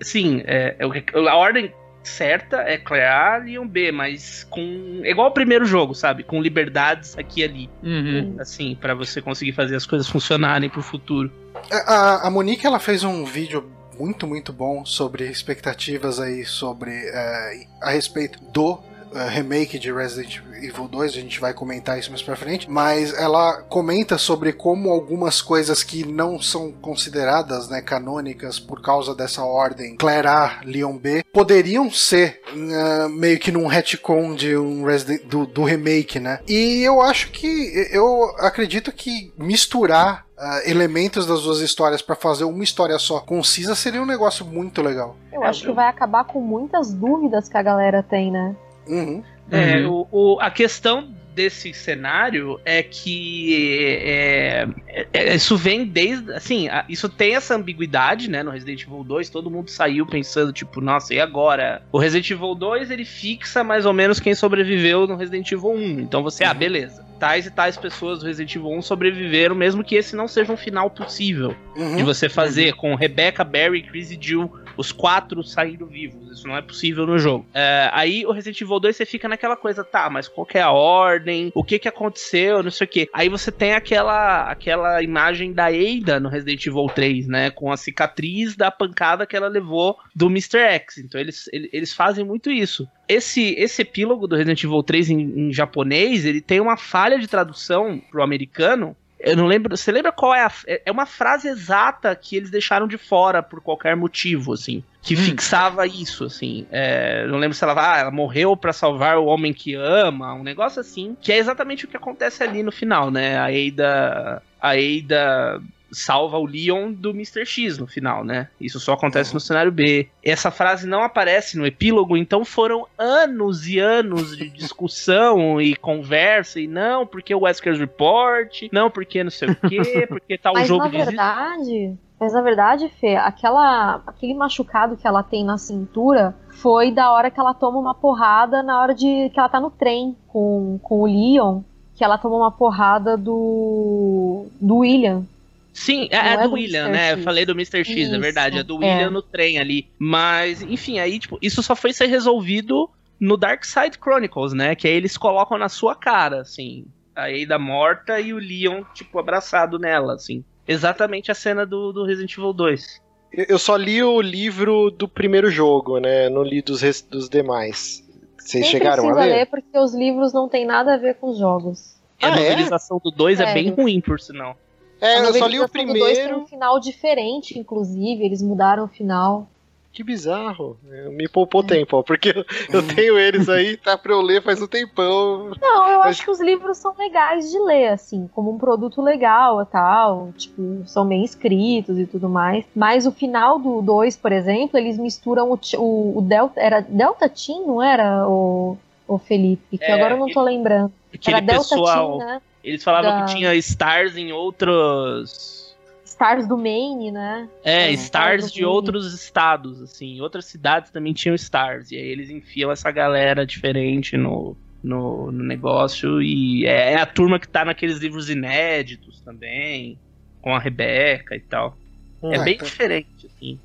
Sim, é, é a ordem certa é Claire A, Leon B, mas com. é Igual o primeiro jogo, sabe? Com liberdades aqui e ali. Uhum. Assim, pra você conseguir fazer as coisas funcionarem pro futuro. A, a Monique ela fez um vídeo muito, muito bom sobre expectativas aí sobre eh, a respeito do eh, remake de Resident Evil 2, a gente vai comentar isso mais pra frente, mas ela comenta sobre como algumas coisas que não são consideradas né, canônicas por causa dessa ordem Claire A, Leon B, poderiam ser eh, meio que num retcon de um Resident, do, do remake, né? E eu acho que, eu acredito que misturar ah, elementos das duas histórias pra fazer uma história só concisa seria um negócio muito legal. Eu acho que vai acabar com muitas dúvidas que a galera tem, né? Uhum. É, Uhum. o, o- a questão desse cenário é que é, é, é, isso vem desde. Assim, a- isso tem essa ambiguidade, né? No Resident Evil 2, todo mundo saiu pensando, tipo, nossa, e agora? O Resident Evil 2 ele fixa mais ou menos quem sobreviveu no Resident Evil 1. Então você, ah, Uhum. beleza. Tais e tais pessoas do Resident Evil 1 sobreviveram, mesmo que esse não seja um final possível Uhum. de você fazer com Rebecca, Barry, Chris e Jill, os quatro saindo vivos. Isso não é possível no jogo. É, aí o Resident Evil 2 você fica naquela coisa, tá, mas qual que é a ordem? O que que aconteceu? Não sei o que. Aí você tem aquela, aquela imagem da Ada no Resident Evil 3, né? Com a cicatriz da pancada que ela levou do Mr. X. Então eles, ele- eles fazem muito isso. Esse, esse epílogo do Resident Evil 3 em, em japonês, ele tem uma falha de tradução pro americano eu não lembro. Você lembra qual é a. É é uma frase exata que eles deixaram de fora por qualquer motivo, assim. Que Hum. fixava isso, assim. É, não lembro se ela, ah, ela morreu pra salvar o homem que ama, um negócio assim. Que é exatamente o que acontece ali no final, né? A Ada. A Ada salva o Leon do Mr. X no final, né? Isso só acontece no cenário B. Essa frase não aparece no epílogo, então foram anos e anos de discussão e conversa, e não, porque o Wesker's Report, não, porque não sei o quê, porque tal Mas jogo na diz- verdade, mas na verdade, Fê, aquela, aquele machucado que ela tem na cintura foi da hora que ela toma uma porrada na hora de que ela tá no trem com, com o Leon, que ela toma uma porrada do do William. Sim, é, é é do do William, Mr. né? X. falei do Mr. X, é Isso, verdade. É do é. William no trem ali. Mas, enfim, aí, tipo, isso só foi ser resolvido no Dark Side Chronicles, né? Que aí eles colocam na sua cara, assim. A Ada morta e o Leon, tipo, abraçado nela, assim. Exatamente a cena do, do Resident Evil 2. Eu eu só li o livro do primeiro jogo, né? Não li dos, dos demais. Vocês Nem chegaram a precisa ler? ler porque os livros não tem nada a ver com os jogos. A Ah, é? novelização do 2 é? É. bem ruim, por sinal. É, eu só li o do dois tem primeiro. um final diferente, inclusive, eles mudaram o final. Que bizarro. Me poupou tempo, ó, porque eu, eu tenho eles aí, tá pra eu ler faz um tempão. Não, eu Mas- acho que os livros são legais de ler, assim, como um produto legal e tal. Tipo, são bem escritos e tudo mais. Mas o final do 2, por exemplo, eles misturam o, o, o Delta. Era Delta Team, não era o, o Felipe? Que É, agora eu não tô lembrando. Era Delta pessoal. Team, né? Eles falavam Da- que tinha stars em outros. Stars do Maine, né? É, É, stars Stars de outros estados, assim. Outras cidades também tinham stars. E aí eles enfiam essa galera diferente no, no, no negócio. E é, é a turma que tá naqueles livros inéditos também. Com a Rebeca e tal. É Ah, bem então- diferente, assim.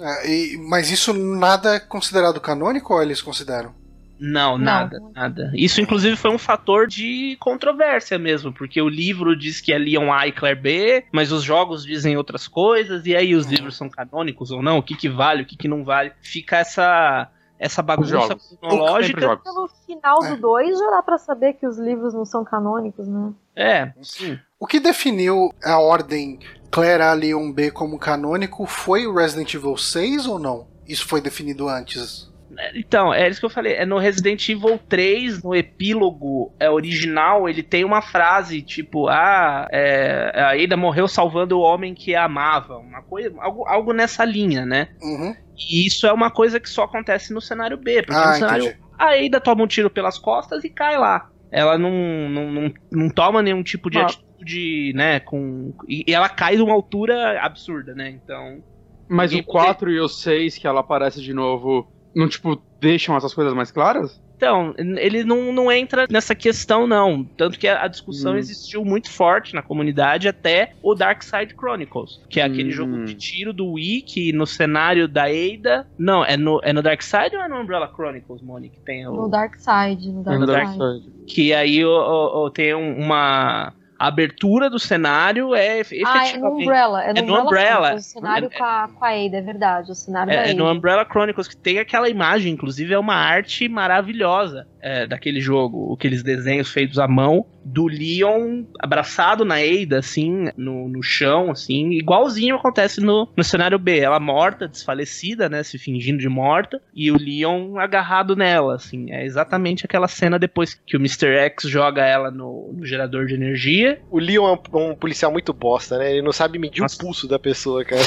É, e- mas isso nada é considerado canônico ou eles consideram? Não, Não. nada, nada. Isso, inclusive, foi um fator de controvérsia mesmo, porque o livro diz que é Leon A e Claire B, mas os jogos dizem outras coisas, e aí os livros são canônicos ou não? O que, que vale, o que, que não vale? Fica essa, essa bagunça cronológica. Pelo final É. do 2 já dá pra saber que os livros não são canônicos, né? É, sim. O que definiu a ordem Claire A, Leon B como canônico foi o Resident Evil 6 ou não? Isso foi definido antes? Então, é isso que eu falei. É no Resident Evil 3, no epílogo é, original, ele tem uma frase tipo: Ah, é, a Ada morreu salvando o homem que a amava. Uma coisa, algo, algo nessa linha, né? Uhum. E isso é uma coisa que só acontece no cenário B. Porque Ah, no cenário entendi. A Ada toma um tiro pelas costas e cai lá. Ela não, não, não, não toma nenhum tipo de Ah. atitude, né? Com, e, e ela cai de uma altura absurda, né? Então. Mas o 4 e o 6, que ela aparece de novo, não, tipo, deixam essas coisas mais claras? Então, ele não, não entra nessa questão, não. Tanto que a, a discussão Hum. existiu muito forte na comunidade até o Dark Side Chronicles, que é aquele Hum. jogo de tiro do Wii, que no cenário da Ada. Não, é no, é no Dark Side ou é no Umbrella Chronicles, Moni? Que tem o. No Dark Side. No Dark, no Dark Side. Que aí o, o- o- tem um- uma. A abertura do cenário é efe- Ah, é no efetivamente. Umbrella. É no, É no Umbrella. Chronicles, O cenário É- com, a, com a Ada, é verdade. O cenário É, é no. Umbrella Chronicles que tem aquela imagem, inclusive é uma arte maravilhosa é, daquele jogo, aqueles desenhos feitos à mão do Leon abraçado na Ada, assim, no, no chão, assim, igualzinho acontece no, no cenário B. Ela morta, desfalecida, né, se fingindo de morta, e o Leon agarrado nela, assim. É exatamente aquela cena depois que o Mr. X joga ela no, no gerador de energia. O Leon é um, um policial muito bosta, né? Ele não sabe medir Nossa. o pulso da pessoa, cara.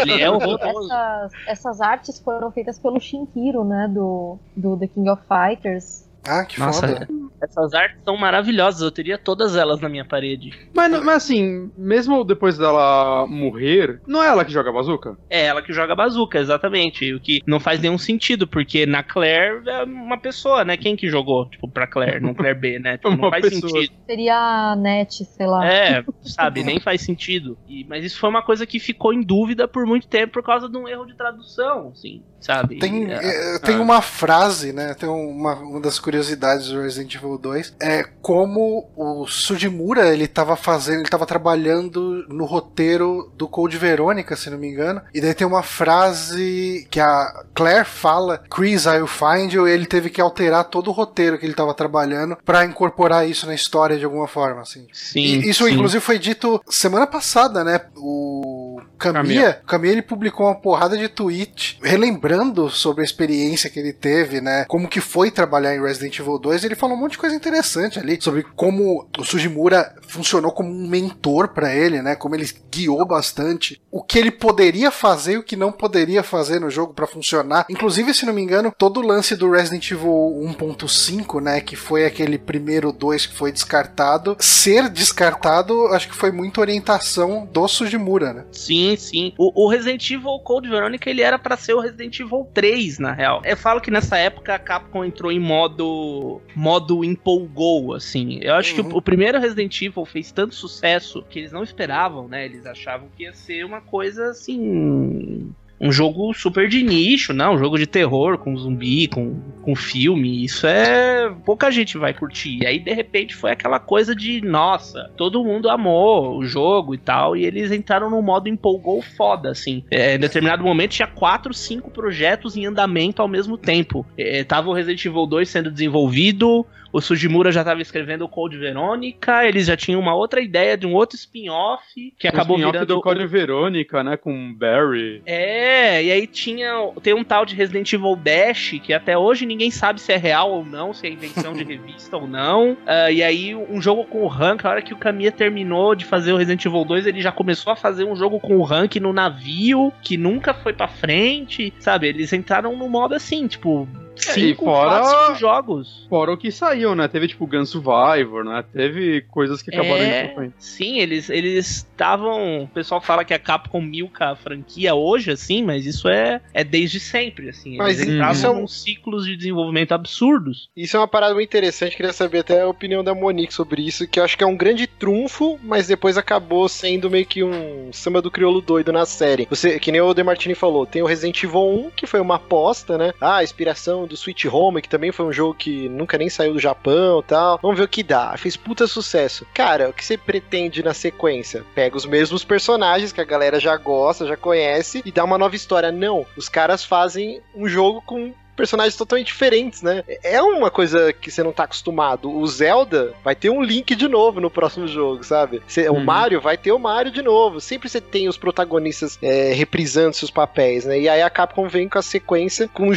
Ele é horroroso. Essas, essas artes foram feitas pelo Shinkiro, né? Do, do The King of Fighters. Ah, que Nossa, foda. essas artes são maravilhosas, eu teria todas elas na minha parede. Mas, mas assim, mesmo depois dela morrer, não é ela que joga bazuca? É ela que joga bazuca, exatamente. O que não faz nenhum sentido, porque na Claire é uma pessoa, né? Quem que jogou, tipo, pra Claire, no Claire B, né? Tipo, não Uma faz pessoa. sentido. Seria a Net, sei lá. É, sabe, nem faz sentido. E- mas isso foi uma coisa que ficou em dúvida por muito tempo por causa de um erro de tradução, assim, sabe? Tem, É, é, tem ah. uma frase, né? Tem uma, uma das curiosidades do Resident Evil 2 é como o Sujimura ele tava fazendo, ele tava trabalhando no roteiro do Code Verônica, se não me engano. E daí tem uma frase que a Claire fala, Chris, I'll find you, e ele teve que alterar todo o roteiro que ele tava trabalhando pra incorporar isso na história de alguma forma, assim. Sim. E isso, sim. inclusive, foi dito semana passada, né? O O Kamiya ele publicou uma porrada de tweet relembrando sobre a experiência que ele teve, né? Como que foi trabalhar em Resident Evil 2. Ele falou um monte de coisa interessante ali sobre como o Sujimura funcionou como um mentor pra ele, né? Como ele guiou bastante o que ele poderia fazer e o que não poderia fazer no jogo pra funcionar. Inclusive, se não me engano, todo o lance do Resident Evil 1.5, né, que foi aquele primeiro 2 que foi descartado, ser descartado, acho que foi muita orientação do Sujimura, né? Sim, sim. O, o Resident Evil Code Veronica, ele era pra ser o Resident Evil 3, na real. Eu falo que nessa época a Capcom entrou em modo modo empolgou, assim. Eu acho que Uhum. o, o primeiro Resident Evil fez tanto sucesso que eles não esperavam, né? Eles achavam que ia ser uma coisa assim, um jogo super de nicho, não, um jogo de terror com zumbi, com, com filme, isso é. pouca gente vai curtir. E aí, de repente, foi aquela coisa de, nossa, todo mundo amou o jogo e tal, e eles entraram no modo empolgou foda, assim. É, em determinado momento tinha quatro, cinco projetos em andamento ao mesmo tempo. É, tava o Resident Evil 2 sendo desenvolvido. O Sujimura já estava escrevendo o Code Verônica, eles já tinham uma outra ideia de um outro spin-off que acabou o spin-off virando do Code Verônica, né? Com Barry. é, e aí tinha. Tem um tal de Resident Evil Dash, que até hoje ninguém sabe se é real ou não, se é invenção de revista ou não. Ah, e aí, um jogo com o Rank, a hora que o Kamiya terminou de fazer o Resident Evil 2, ele já começou a fazer um jogo com o Rank no navio, que nunca foi pra frente, sabe? Eles entraram no modo assim, tipo. Cinco, fora- quatro, cinco jogos. Fora o que saiu, né? Teve tipo Gun Survivor, né? Teve coisas que acabaram É, sim, eles eles estavam. O pessoal fala que a Capcom milka a franquia hoje, assim, mas isso é, é desde sempre, assim. Mas eles isso entravam é um- ciclos de desenvolvimento absurdos. Isso é uma parada muito interessante, queria saber até a opinião da Monique sobre isso, que eu acho que é um grande trunfo, mas depois acabou sendo meio que um samba do crioulo doido na série. Você, que nem o Demartini falou, tem o Resident Evil 1, que foi uma aposta, né? Ah, a inspiração do Sweet Home, que também foi um jogo que nunca nem saiu do Japão e tal. Vamos ver o que dá. Fez puta sucesso. Cara, o que você pretende na sequência? Pega os mesmos personagens que a galera já gosta, já conhece, e dá uma nova história. Não, os caras fazem um jogo com personagens totalmente diferentes, né? É uma coisa que você não tá acostumado. O Zelda vai ter um Link de novo no próximo jogo, sabe? Cê- O Uhum. Mario vai ter o Mario de novo. Sempre você tem os protagonistas é, reprisando seus papéis, né? E aí a Capcom vem com a sequência com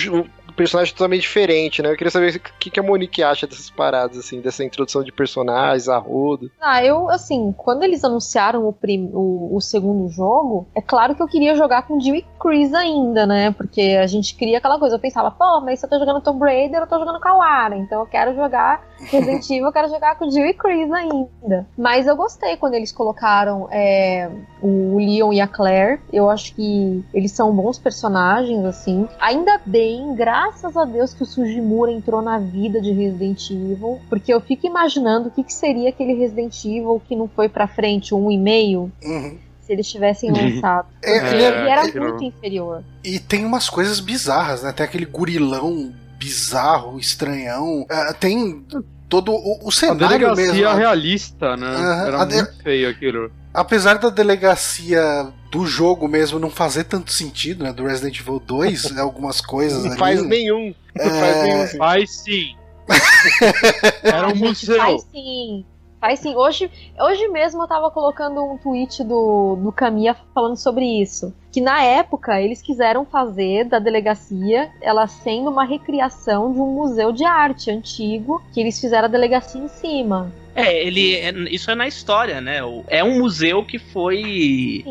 personagem totalmente diferente, né? Eu queria saber o que, que a Monique acha dessas paradas, assim, dessa introdução de personagens, a rodo. Ah, eu, assim, quando eles anunciaram o, prim- o, o segundo jogo, é claro que eu queria jogar com Jill e Chris ainda, né? Porque a gente cria aquela coisa. Eu pensava, pô, mas se eu tô jogando Tomb Raider, eu tô jogando com a Lara. Então eu quero jogar Resident Evil, eu quero jogar com Jill e Chris ainda. Mas eu gostei quando eles colocaram é, o Leon e a Claire. Eu acho que eles são bons personagens, assim. Ainda bem, graças a Deus, que o Sujimura entrou na vida de Resident Evil. Porque eu fico imaginando o que, que seria aquele Resident Evil que não foi pra frente, um e meio, Uhum. se eles tivessem lançado. É, Porque é- ele era muito inferior. E tem umas coisas bizarras, né? Tem aquele gurilão bizarro, estranhão. Ah, tem todo o, o A cenário delegacia mesmo. realista, né? Aham, Era a de- muito feio aquilo. Apesar da delegacia do jogo mesmo não fazer tanto sentido, né? Do Resident Evil 2, algumas coisas Não ali. faz nenhum. Não É, faz nenhum. assim. Faz sim. Era um museu. Faz sim. Faz sim. Hoje, hoje mesmo eu tava colocando um tweet do, do Kamiya falando sobre isso. Que na época eles quiseram fazer da delegacia ela sendo uma recriação de um museu de arte antigo, que eles fizeram a delegacia em cima. É, ele. é- isso é na história, né? O- É um museu que foi.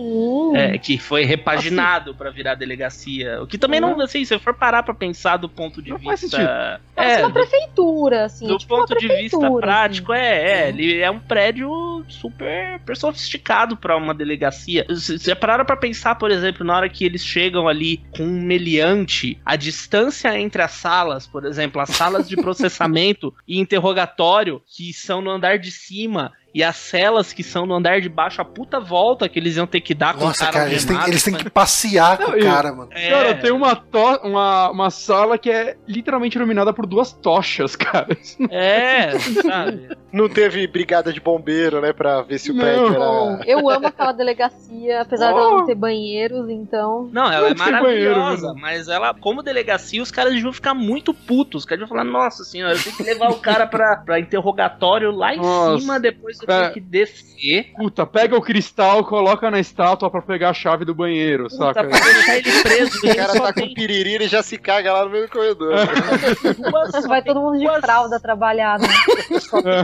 É, que foi repaginado pra virar delegacia. O que também não, assim, se eu for parar pra pensar do ponto de Não vista. Parece É, uma prefeitura, assim. do tipo ponto de vista prefeitura, prático, é, é, Uhum. ele é um prédio super, super sofisticado pra uma delegacia. Se você pararam pra pensar, por exemplo, na hora que eles chegam ali com um meliante, a distância entre as salas, por exemplo, as salas de processamento e interrogatório, que são no andar de cima, e as celas que são no andar de baixo, a puta volta que eles iam ter que dar com o Nossa, cara cara, eles têm, eles têm que passear com Não, o e- cara, mano. É, Cara, tem uma, to- uma, uma sala que é literalmente iluminada por duas tochas, cara. É, sabe? Não teve brigada de bombeiro, né? Pra ver se o prédio era. eu amo aquela delegacia, apesar Oh. dela não ter banheiros, então. Não, ela é Não banheiro, maravilhosa, né? mas ela, como delegacia, os caras deviam ficar muito putos. Os caras deviam falar, nossa senhora, eu tenho que levar o cara pra, pra interrogatório lá em Nossa. cima, depois É. tem que descer. Puta, pega o cristal, coloca na estátua pra pegar a chave do banheiro, Puta, saca? pra deixar ele preso. O cara só tá com tem piriri, ele já se caga lá no meio do corredor. duas, só Vai todo mundo de duas- fralda trabalhar, né?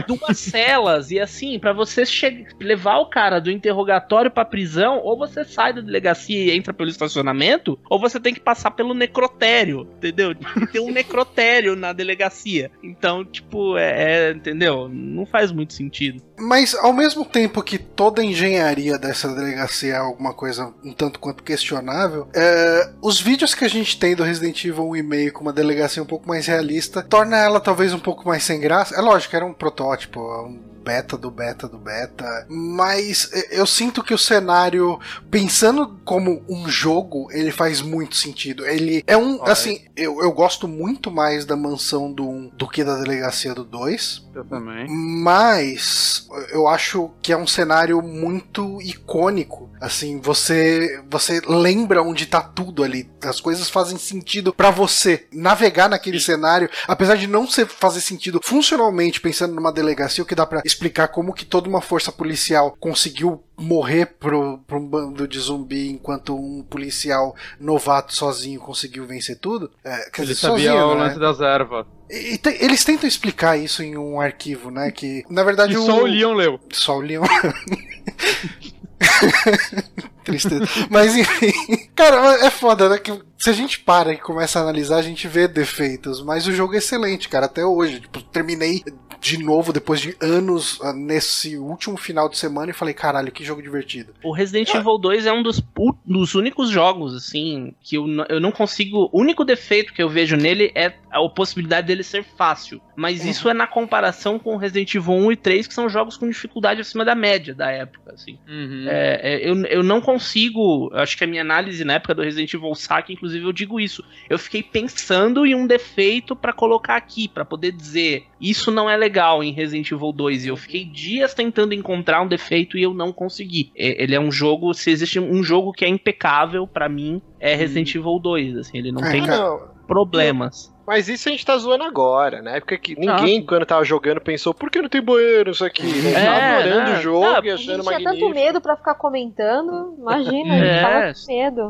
duas celas e assim, pra você che- levar o cara do interrogatório pra prisão, ou você sai da delegacia e entra pelo estacionamento, ou você tem que passar pelo necrotério, entendeu? Tem um necrotério na delegacia. Então, tipo, é, é, entendeu? Não faz muito sentido. Mas ao mesmo tempo que toda a engenharia dessa delegacia é alguma coisa um tanto quanto questionável, é, os vídeos que a gente tem do Resident Evil 1,5 com uma delegacia um pouco mais realista torna ela talvez um pouco mais sem graça. É lógico, era um protótipo, um beta do beta do beta, mas eu sinto que o cenário, pensando como um jogo, ele faz muito sentido. Ele é um, Olha. assim, eu, eu gosto muito mais da mansão do 1 do que da delegacia do 2. Eu também. Mas eu acho que é um cenário muito icônico. Assim, você você lembra onde tá tudo ali. As coisas fazem sentido pra você navegar naquele cenário, apesar de não ser, fazer sentido funcionalmente pensando numa delegacia, o que dá pra explicar como que toda uma força policial conseguiu morrer pro, pro um bando de zumbi enquanto um policial novato sozinho conseguiu vencer tudo. É, quer Ele dizer, sabia sozinho, o né? lance das ervas. E, e te- eles tentam explicar isso em um arquivo, né? Que na verdade E só o Leon leu. só o Leon. Tristeza. Mas enfim. Cara, é foda, né? Que se a gente para e começa a analisar, a gente vê defeitos. Mas o jogo é excelente, cara, até hoje. Tipo, terminei de novo depois de anos ah, nesse último final de semana e falei, caralho, que jogo divertido. O Resident Evil 2 é um dos, dos únicos jogos, assim, que eu, eu não consigo. O único defeito que eu vejo nele é a possibilidade dele ser fácil. Mas Uhum. isso é na comparação com Resident Evil 1 e 3, que são jogos com dificuldade acima da média da época, assim. Uhum. É, é, eu, eu não consigo. eu Acho que a minha análise na época do Resident Evil Saque, inclusive, eu digo isso. Eu fiquei pensando em um defeito pra colocar aqui, pra poder dizer isso não é legal em Resident Evil 2. E eu fiquei dias tentando encontrar um defeito e eu não consegui. É, ele é um jogo. Se existe um jogo que é impecável pra mim, é Resident Evil 2. Assim, ele não É, tem. Não, problemas. mas isso a gente tá zoando agora. Na época que ninguém, quando tava jogando, pensou, por que não tem banheiro isso aqui? Né? É, Tava adorando né? o jogo Ah, e A gente achando tinha magnífico. tanto medo pra ficar comentando. Imagina, a gente É. tava com medo.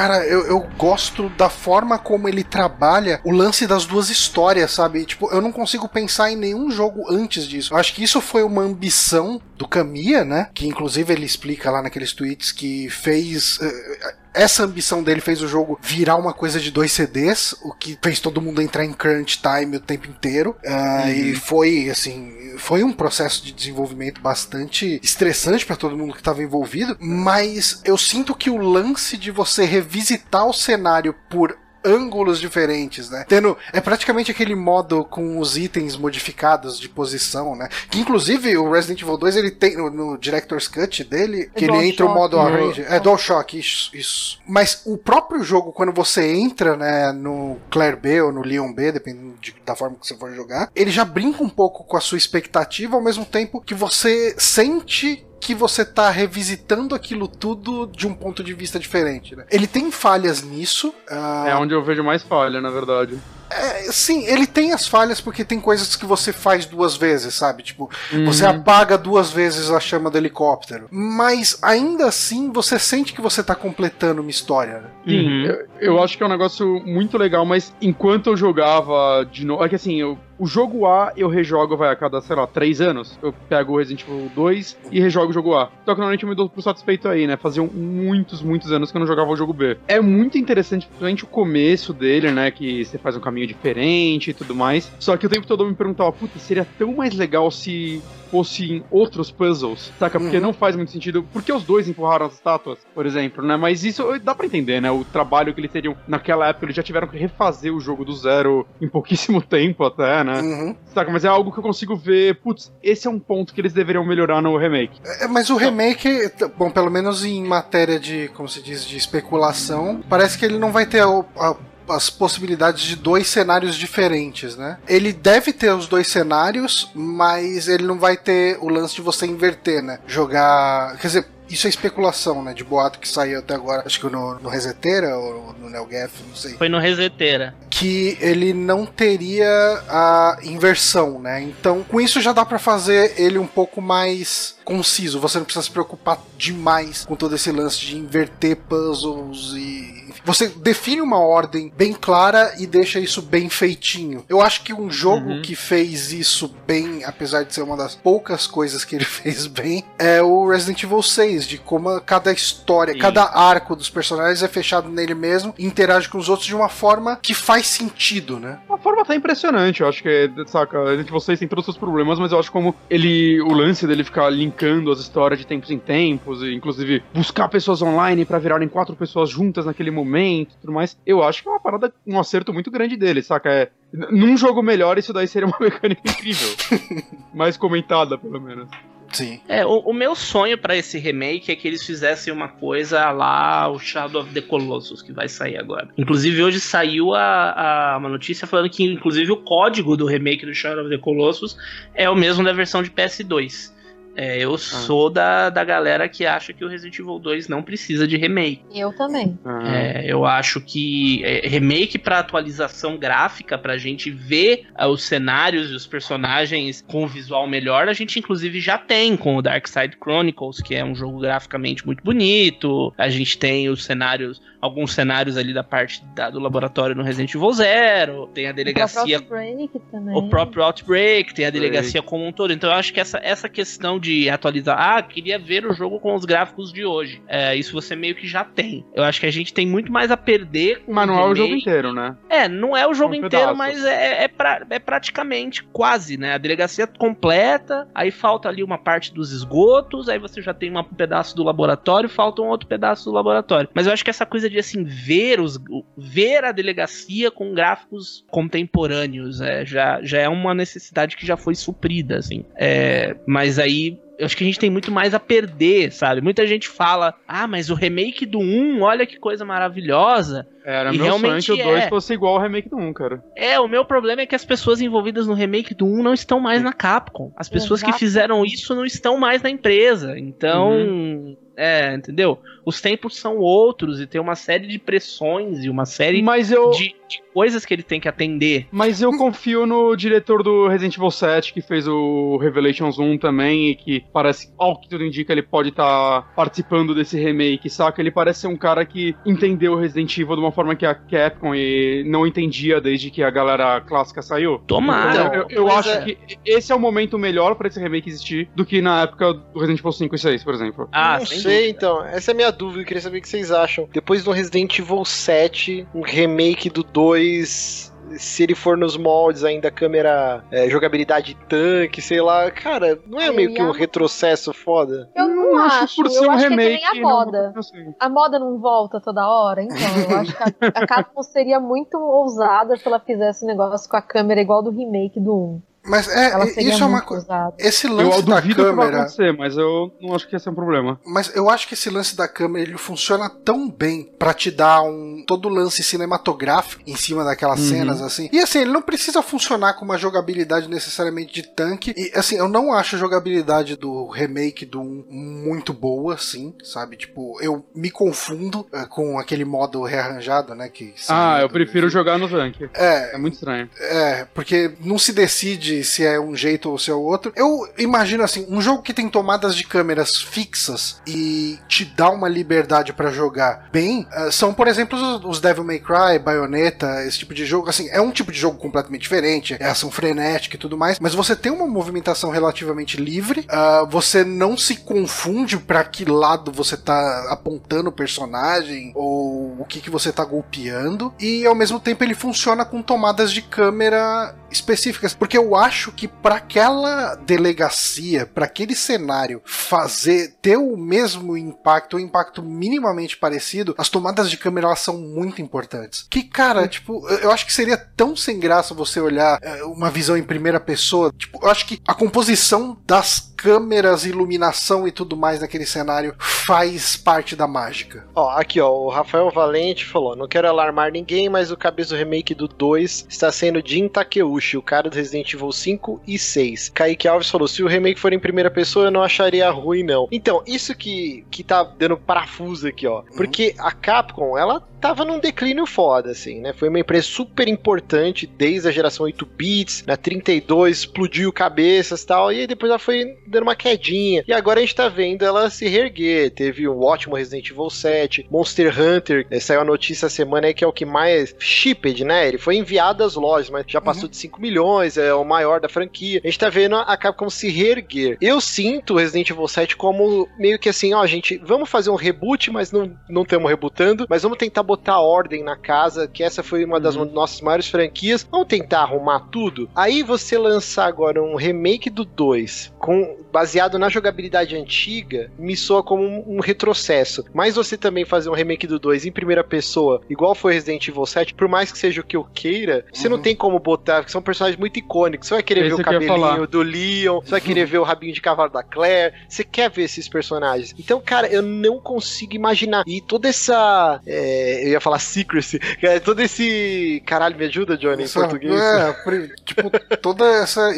Cara, eu, eu gosto da forma como ele trabalha o lance das duas histórias, sabe? Tipo, eu não consigo pensar em nenhum jogo antes disso. Eu acho que isso foi uma ambição do Kamiya, né? Que inclusive ele explica lá naqueles tweets que fez. eh, essa ambição dele fez o jogo virar uma coisa de dois CDs, o que fez todo mundo entrar em crunch time o tempo inteiro. Ah, E foi, assim, foi um processo de desenvolvimento bastante estressante para todo mundo que estava envolvido, mas eu sinto que o lance de você revisitar o cenário por ângulos diferentes, né? Tendo é praticamente aquele modo com os itens modificados de posição, né? Que inclusive o Resident Evil 2 ele tem no, no Director's Cut dele, que ele entra o modo No- Orange, é DualShock, isso, isso. Mas o próprio jogo quando você entra, né, no Claire B ou no Leon B, dependendo de- da forma que você for jogar, ele já brinca um pouco com a sua expectativa ao mesmo tempo que você sente que você tá revisitando aquilo tudo de um ponto de vista diferente, né? Ele tem falhas nisso. ah, É onde eu vejo mais falha, na verdade. É, sim, ele tem as falhas porque tem coisas que você faz duas vezes, sabe? Tipo, você Uhum. apaga duas vezes a chama do helicóptero. Mas ainda assim, você sente que você tá completando uma história, né? Sim, Uhum. eu, eu acho que é um negócio muito legal, mas enquanto eu jogava de novo. É que assim, eu, o jogo A eu rejogo, vai, a cada, sei lá, três anos. Eu pego o Resident Evil 2 e rejogo o jogo A. Só que normalmente eu me dou por satisfeito aí, né? Faziam muitos, muitos anos que eu não jogava o jogo B. É muito interessante, principalmente o começo dele, né? Que você faz um caminho diferente e tudo mais. Só que o tempo todo eu me perguntava, puta, seria tão mais legal se fosse em outros puzzles, saca? Porque Uhum. não faz muito sentido. Porque os dois empurraram as estátuas, por exemplo, né? Mas isso dá pra entender, né? O trabalho que eles teriam naquela época, eles já tiveram que refazer o jogo do zero em pouquíssimo tempo até, né? Uhum. Saca? Mas é algo que eu consigo ver. Putz, esse é um ponto que eles deveriam melhorar no remake. É, mas o remake, bom, pelo menos em matéria de, como se diz, de especulação, parece que ele não vai ter a- a- as possibilidades de dois cenários diferentes, né? Ele deve ter os dois cenários, mas ele não vai ter o lance de você inverter, né? Jogar. Quer dizer. Isso é especulação, né? De boato que saiu até agora, acho que no, no Reseteira ou no NeoGaf, não sei. Foi no Reseteira. que ele não teria a inversão, né? Então, com isso já dá pra fazer ele um pouco mais conciso. Você não precisa se preocupar demais com todo esse lance de inverter puzzles e você define uma ordem bem clara e deixa isso bem feitinho. Eu acho que um jogo Uhum. que fez isso bem, apesar de ser uma das poucas coisas que ele fez bem, é o Resident Evil 6, de como cada história, Sim. cada arco dos personagens é fechado nele mesmo e interage com os outros de uma forma que faz sentido, né? A forma tá impressionante, eu acho que, saca, entre vocês tem todos os seus problemas, mas eu acho como ele, o lance dele ficar linkando as histórias de tempos em tempos, e inclusive buscar pessoas online pra virarem quatro pessoas juntas naquele momento e tudo mais, eu acho que é uma parada, um acerto muito grande dele, saca? É, num jogo melhor, isso daí seria uma mecânica incrível. Mais comentada, pelo menos. Sim. É, o, o meu sonho pra esse remake é que eles fizessem uma coisa lá, o Shadow of the Colossus, que vai sair agora. Inclusive, hoje saiu a, a- uma notícia falando que, inclusive, o código do remake do Shadow of the Colossus é o mesmo da versão de PS2. É, eu sou da, da galera que acha que o Resident Evil 2 não precisa de remake. Eu também. Ah, É, eu acho que é, remake para atualização gráfica, pra gente ver ah, os cenários e os personagens com visual melhor, a gente inclusive já tem com o Dark Side Chronicles, que é um jogo graficamente muito bonito. A gente tem os cenários, alguns cenários ali da parte da- do laboratório no Resident Evil Zero, tem a delegacia O próprio Outbreak também. o próprio Outbreak, tem a delegacia como um todo. Então eu acho que essa, essa questão de atualizar, ah, queria ver o jogo com os gráficos de hoje. É, isso você meio que já tem. Eu acho que a gente tem muito mais a perder com Mas não é o jogo inteiro, né? É, não é o jogo Um inteiro, pedaço. mas é, é, pra- é praticamente quase, né? A delegacia completa, aí falta ali uma parte dos esgotos, aí você já tem uma- um pedaço do laboratório, falta um outro pedaço do laboratório. Mas eu acho que essa coisa de assim ver os ver a delegacia com gráficos contemporâneos é, já, já é uma necessidade que já foi suprida, assim. É, mas aí eu acho que a gente tem muito mais a perder, sabe? Muita gente fala, ah, mas o remake do 1, olha que coisa maravilhosa. Era E meu sonho realmente que o 2 é. fosse igual ao remake do 1, cara. É, o meu problema é que as pessoas envolvidas no remake do 1 não estão mais na Capcom. As pessoas que Exato. fizeram isso não estão mais na empresa. Então, é, entendeu? Os tempos são outros e tem uma série de pressões e uma série Mas eu, de, de coisas que ele tem que atender. Mas eu confio no diretor do Resident Evil 7, que fez o Revelations 1 também, e que parece, ao que tudo indica, ele pode estar participando desse remake, saca? Ele parece ser um cara que entendeu o Resident Evil de uma forma que a Capcom e não entendia desde que a galera clássica saiu. Tomara. Então, eu, eu acho é- que esse é o momento melhor pra esse remake existir do que na época do Resident Evil 5 e 6, por exemplo. Ah, não sem sei, então. Essa é a minha dúvida. Eu queria saber o que vocês acham. Depois do Resident Evil 7, um remake do 2. Se ele for nos moldes ainda, câmera, é, jogabilidade tanque, sei lá. Cara, não é Eu meio que um ia- retrocesso foda? Eu não, acho, por ser eu um acho remake. que é que nem a não- moda. assim. A moda não volta toda hora, então eu acho que a, a Capcom seria muito ousada se ela fizesse um negócio com a câmera igual do remake do 1. Mas é, Ela seria isso é uma coisa. Esse Eu lance da duvido que vai câmera. acontecer, mas eu não acho que esse é um problema. Mas eu acho que esse lance da câmera ele funciona tão bem pra te dar um todo o lance cinematográfico em cima daquelas Uhum. cenas assim. E assim, ele não precisa funcionar com uma jogabilidade necessariamente de tanque. E assim, eu não acho a jogabilidade do remake do 1 muito boa, assim, sabe? Tipo, eu me confundo eh, com aquele modo rearranjado, né? Que Ah, eu prefiro jogar no tanque. É, É muito estranho. é, porque não se decide se é um jeito ou se é o outro. Eu imagino assim, um jogo que tem tomadas de câmeras fixas e te dá uma liberdade pra jogar bem, eh, são, por exemplo, os, Devil May Cry, Bayonetta, esse tipo de jogo. Assim, é um tipo de jogo completamente diferente, é ação frenética e tudo mais, mas você tem uma movimentação relativamente livre, ah, você não se confunde pra que lado você tá apontando o personagem ou o que, que você tá golpeando, e ao mesmo tempo ele funciona com tomadas de câmera específicas, porque eu acho que para aquela delegacia, para aquele cenário fazer ter o mesmo impacto, um impacto minimamente parecido, as tomadas de câmera elas são muito importantes. Que cara, tipo, eu acho que seria tão sem graça você olhar é, uma visão em primeira pessoa. Tipo, eu acho que a composição das câmeras, iluminação e tudo mais naquele cenário faz parte da mágica. Ó, aqui ó, o Rafael Valente falou: não quero alarmar ninguém, mas o cabeça do remake do 2 está sendo Jin Takeuchi, o cara do Resident Evil 5 e 6. Kaique Alves falou: se o remake for em primeira pessoa, eu não acharia ruim, não. Então, isso que, que tá dando parafuso aqui, ó. Porque a Capcom, ela tava num declínio foda, assim, né? Foi uma empresa super importante desde a geração 8 bits, na 32 explodiu cabeças e tal, e aí depois ela foi dando uma quedinha. E agora a gente tá vendo ela se reerguer. Teve um ótimo Resident Evil 7, Monster Hunter, né, saiu a notícia essa semana aí que é o que mais shipped, né? Ele foi enviado às lojas, mas já passou uhum. de 5 milhões, é o maior da franquia. A gente tá vendo a Capcom se reerguer. Eu sinto o Resident Evil 7 como meio que assim, ó, gente, vamos fazer um reboot, mas não não estamos rebutando, mas vamos tentar botar ordem na casa, que essa foi uma das uhum. nossas maiores franquias. Vamos tentar arrumar tudo. Aí você lançar agora um remake do 2 com baseado na jogabilidade antiga, me soa como um, um retrocesso. Mas você também fazer um remake do 2 em primeira pessoa, igual foi Resident Evil 7, por mais que seja o que eu queira, você uhum. não tem como botar, porque são personagens muito icônicos. Você vai querer Esse ver o cabelinho do Leon, você vai querer ver o rabinho de cavalo da Claire, você quer ver esses personagens. Então, cara, eu não consigo imaginar. E toda essa. É, eu ia falar secrecy, é, todo esse. Caralho, me ajuda, Johnny, essa, em português. É, tipo, toda essa.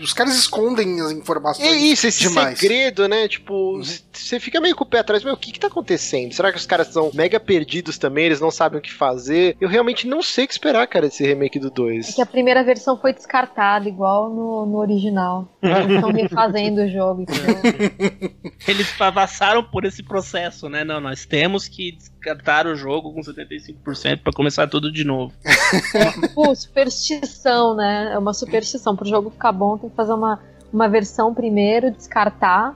Os caras escondem as informações. É isso, esse demais. segredo, né? Tipo, uhum. você fica meio com o pé atrás, meu, o que que tá acontecendo? Será que os caras são mega perdidos também? Eles não sabem o que fazer? Eu realmente não sei o que esperar, cara, desse remake do 2. É que a primeira versão foi descartada, igual no, no original. Eles estão refazendo o jogo, entendeu? Eles passaram por esse processo, né? Não, nós temos que descartar o jogo com 75% para começar tudo de novo. Pô, superstição, né? É uma superstição. Pro jogo ficar bom, tem que fazer uma uma versão primeiro, descartar.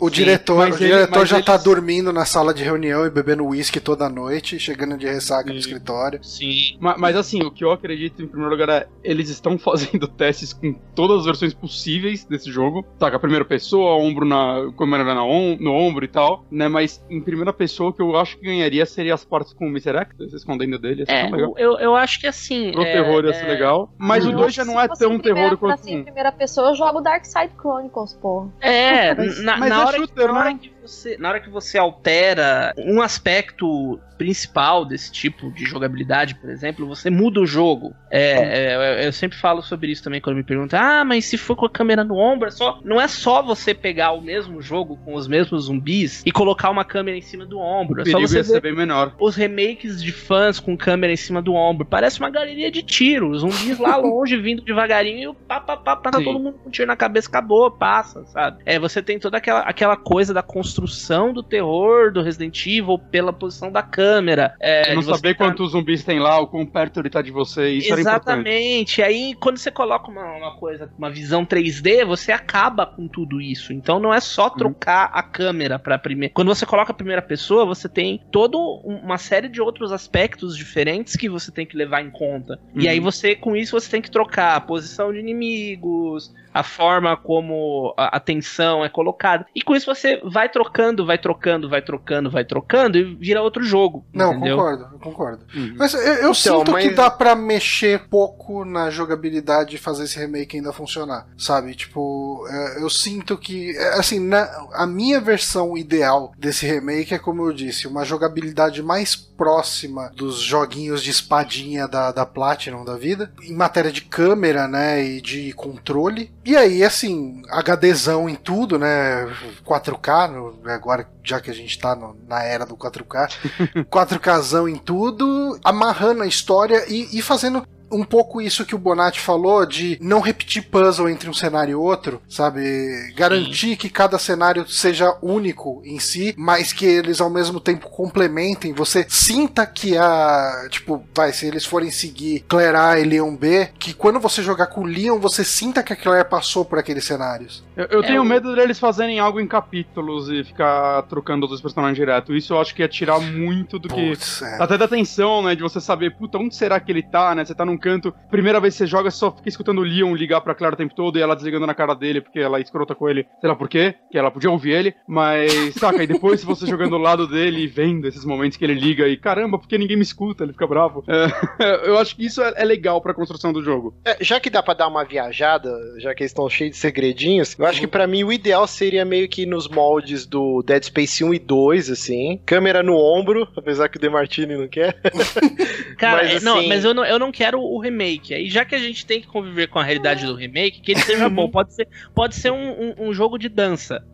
O, diretor, o diretor já tá dormindo na sala de reunião e bebendo uísque toda noite, chegando de ressaca Sim. no escritório. Sim. Mas, mas, assim, o que eu acredito, em primeiro lugar, é eles estão fazendo testes com todas as versões possíveis desse jogo. Tá, com a primeira pessoa, ombro na. câmera na on, no ombro e tal, né? Mas em primeira pessoa, o que eu acho que ganharia seria as partes com o Mr. X, escondendo dele. É, eu, eu acho que assim. Pro é, terror ia ser é... legal. Mas o 2 já não é tão terror quanto. Em primeira pessoa, eu jogo Dark Side Chronicles, pô. É, na, na, é hora, shooter, na, hora né? que você, na hora que você altera um aspecto principal desse tipo de jogabilidade, por exemplo, você muda o jogo. É, é, eu sempre falo sobre isso também quando me perguntam: ah, mas se for com a câmera no ombro, é só, não é só você pegar o mesmo jogo com os mesmos zumbis e colocar uma câmera em cima do ombro. É só você ver bem menor. os remakes de fãs com câmera em cima do ombro. Parece uma galeria de tiro. Os zumbis lá longe vindo devagarinho e pá, pá, pá, pá, tá todo mundo com um tiro na cabeça, acabou, passa, sabe? É, você tem toda aquela, aquela coisa da construção do terror do Resident Evil pela posição da câmera. É, não saber tá... quantos zumbis tem lá, o quão perto ele tá de você, isso Exatamente. Aí, quando você coloca uma, uma, coisa, uma visão 3D, você acaba com tudo isso. Então, não é só uhum. trocar a câmera pra primeira. Quando você coloca a primeira pessoa, você tem toda uma série de outros aspectos diferentes que você tem que levar em conta. Uhum. E aí, você, com isso, você tem que trocar a posição de inimigos, a forma como a atenção é colocada. E com isso você vai trocando, vai trocando, vai trocando, vai trocando e vira outro jogo. Não, entendeu? concordo, eu concordo. Uhum. Mas eu, eu então, sinto mas... que dá para mexer pouco na jogabilidade e fazer esse remake ainda funcionar, sabe? Tipo, é, eu sinto que, é, assim, na, a minha versão ideal desse remake é, como eu disse, uma jogabilidade mais próxima dos joguinhos de espadinha da, da Platinum da vida, em matéria de câmera, né, e de controle. E aí, assim, HDzão em tudo, né, 4K, no, agora já que a gente tá no, na era do 4K, 4Kzão em tudo, amarrando a história e, e fazendo um pouco isso que o Bonatti falou de não repetir puzzle entre um cenário e outro, sabe? Garantir Sim. que cada cenário seja único em si, mas que eles ao mesmo tempo complementem. Você sinta que a. Tipo, vai, se eles forem seguir Claire A e Leon B, que quando você jogar com o Leon, você sinta que a Claire passou por aqueles cenários. Eu, eu é, tenho medo deles fazerem algo em capítulos e ficar trocando os personagens direto. Isso eu acho que ia tirar muito do Puts, que. É. Até da tensão, né? De você saber, puta, onde será que ele tá, né? Você tá num canto. Primeira vez que você joga, você só fica escutando o Leon ligar pra Clara o tempo todo e ela desligando na cara dele porque ela é escrota com ele. Sei lá por quê, que ela podia ouvir ele. Mas, saca, e depois se você jogando ao lado dele e vendo esses momentos que ele liga e caramba, porque ninguém me escuta, ele fica bravo. É, eu acho que isso é, é legal pra construção do jogo. É, já que dá pra dar uma viajada, já que eles estão cheios de segredinhos, eu acho que pra mim o ideal seria meio que nos moldes do Dead Space 1 e 2, assim. Câmera no ombro, apesar que o Demartini não quer. Cara, Mas, é, não, assim- mas eu não, eu não quero o remake. Aí já que a gente tem que conviver com a realidade do remake, que ele seja bom. Pode ser, pode ser um, um- um jogo de dança.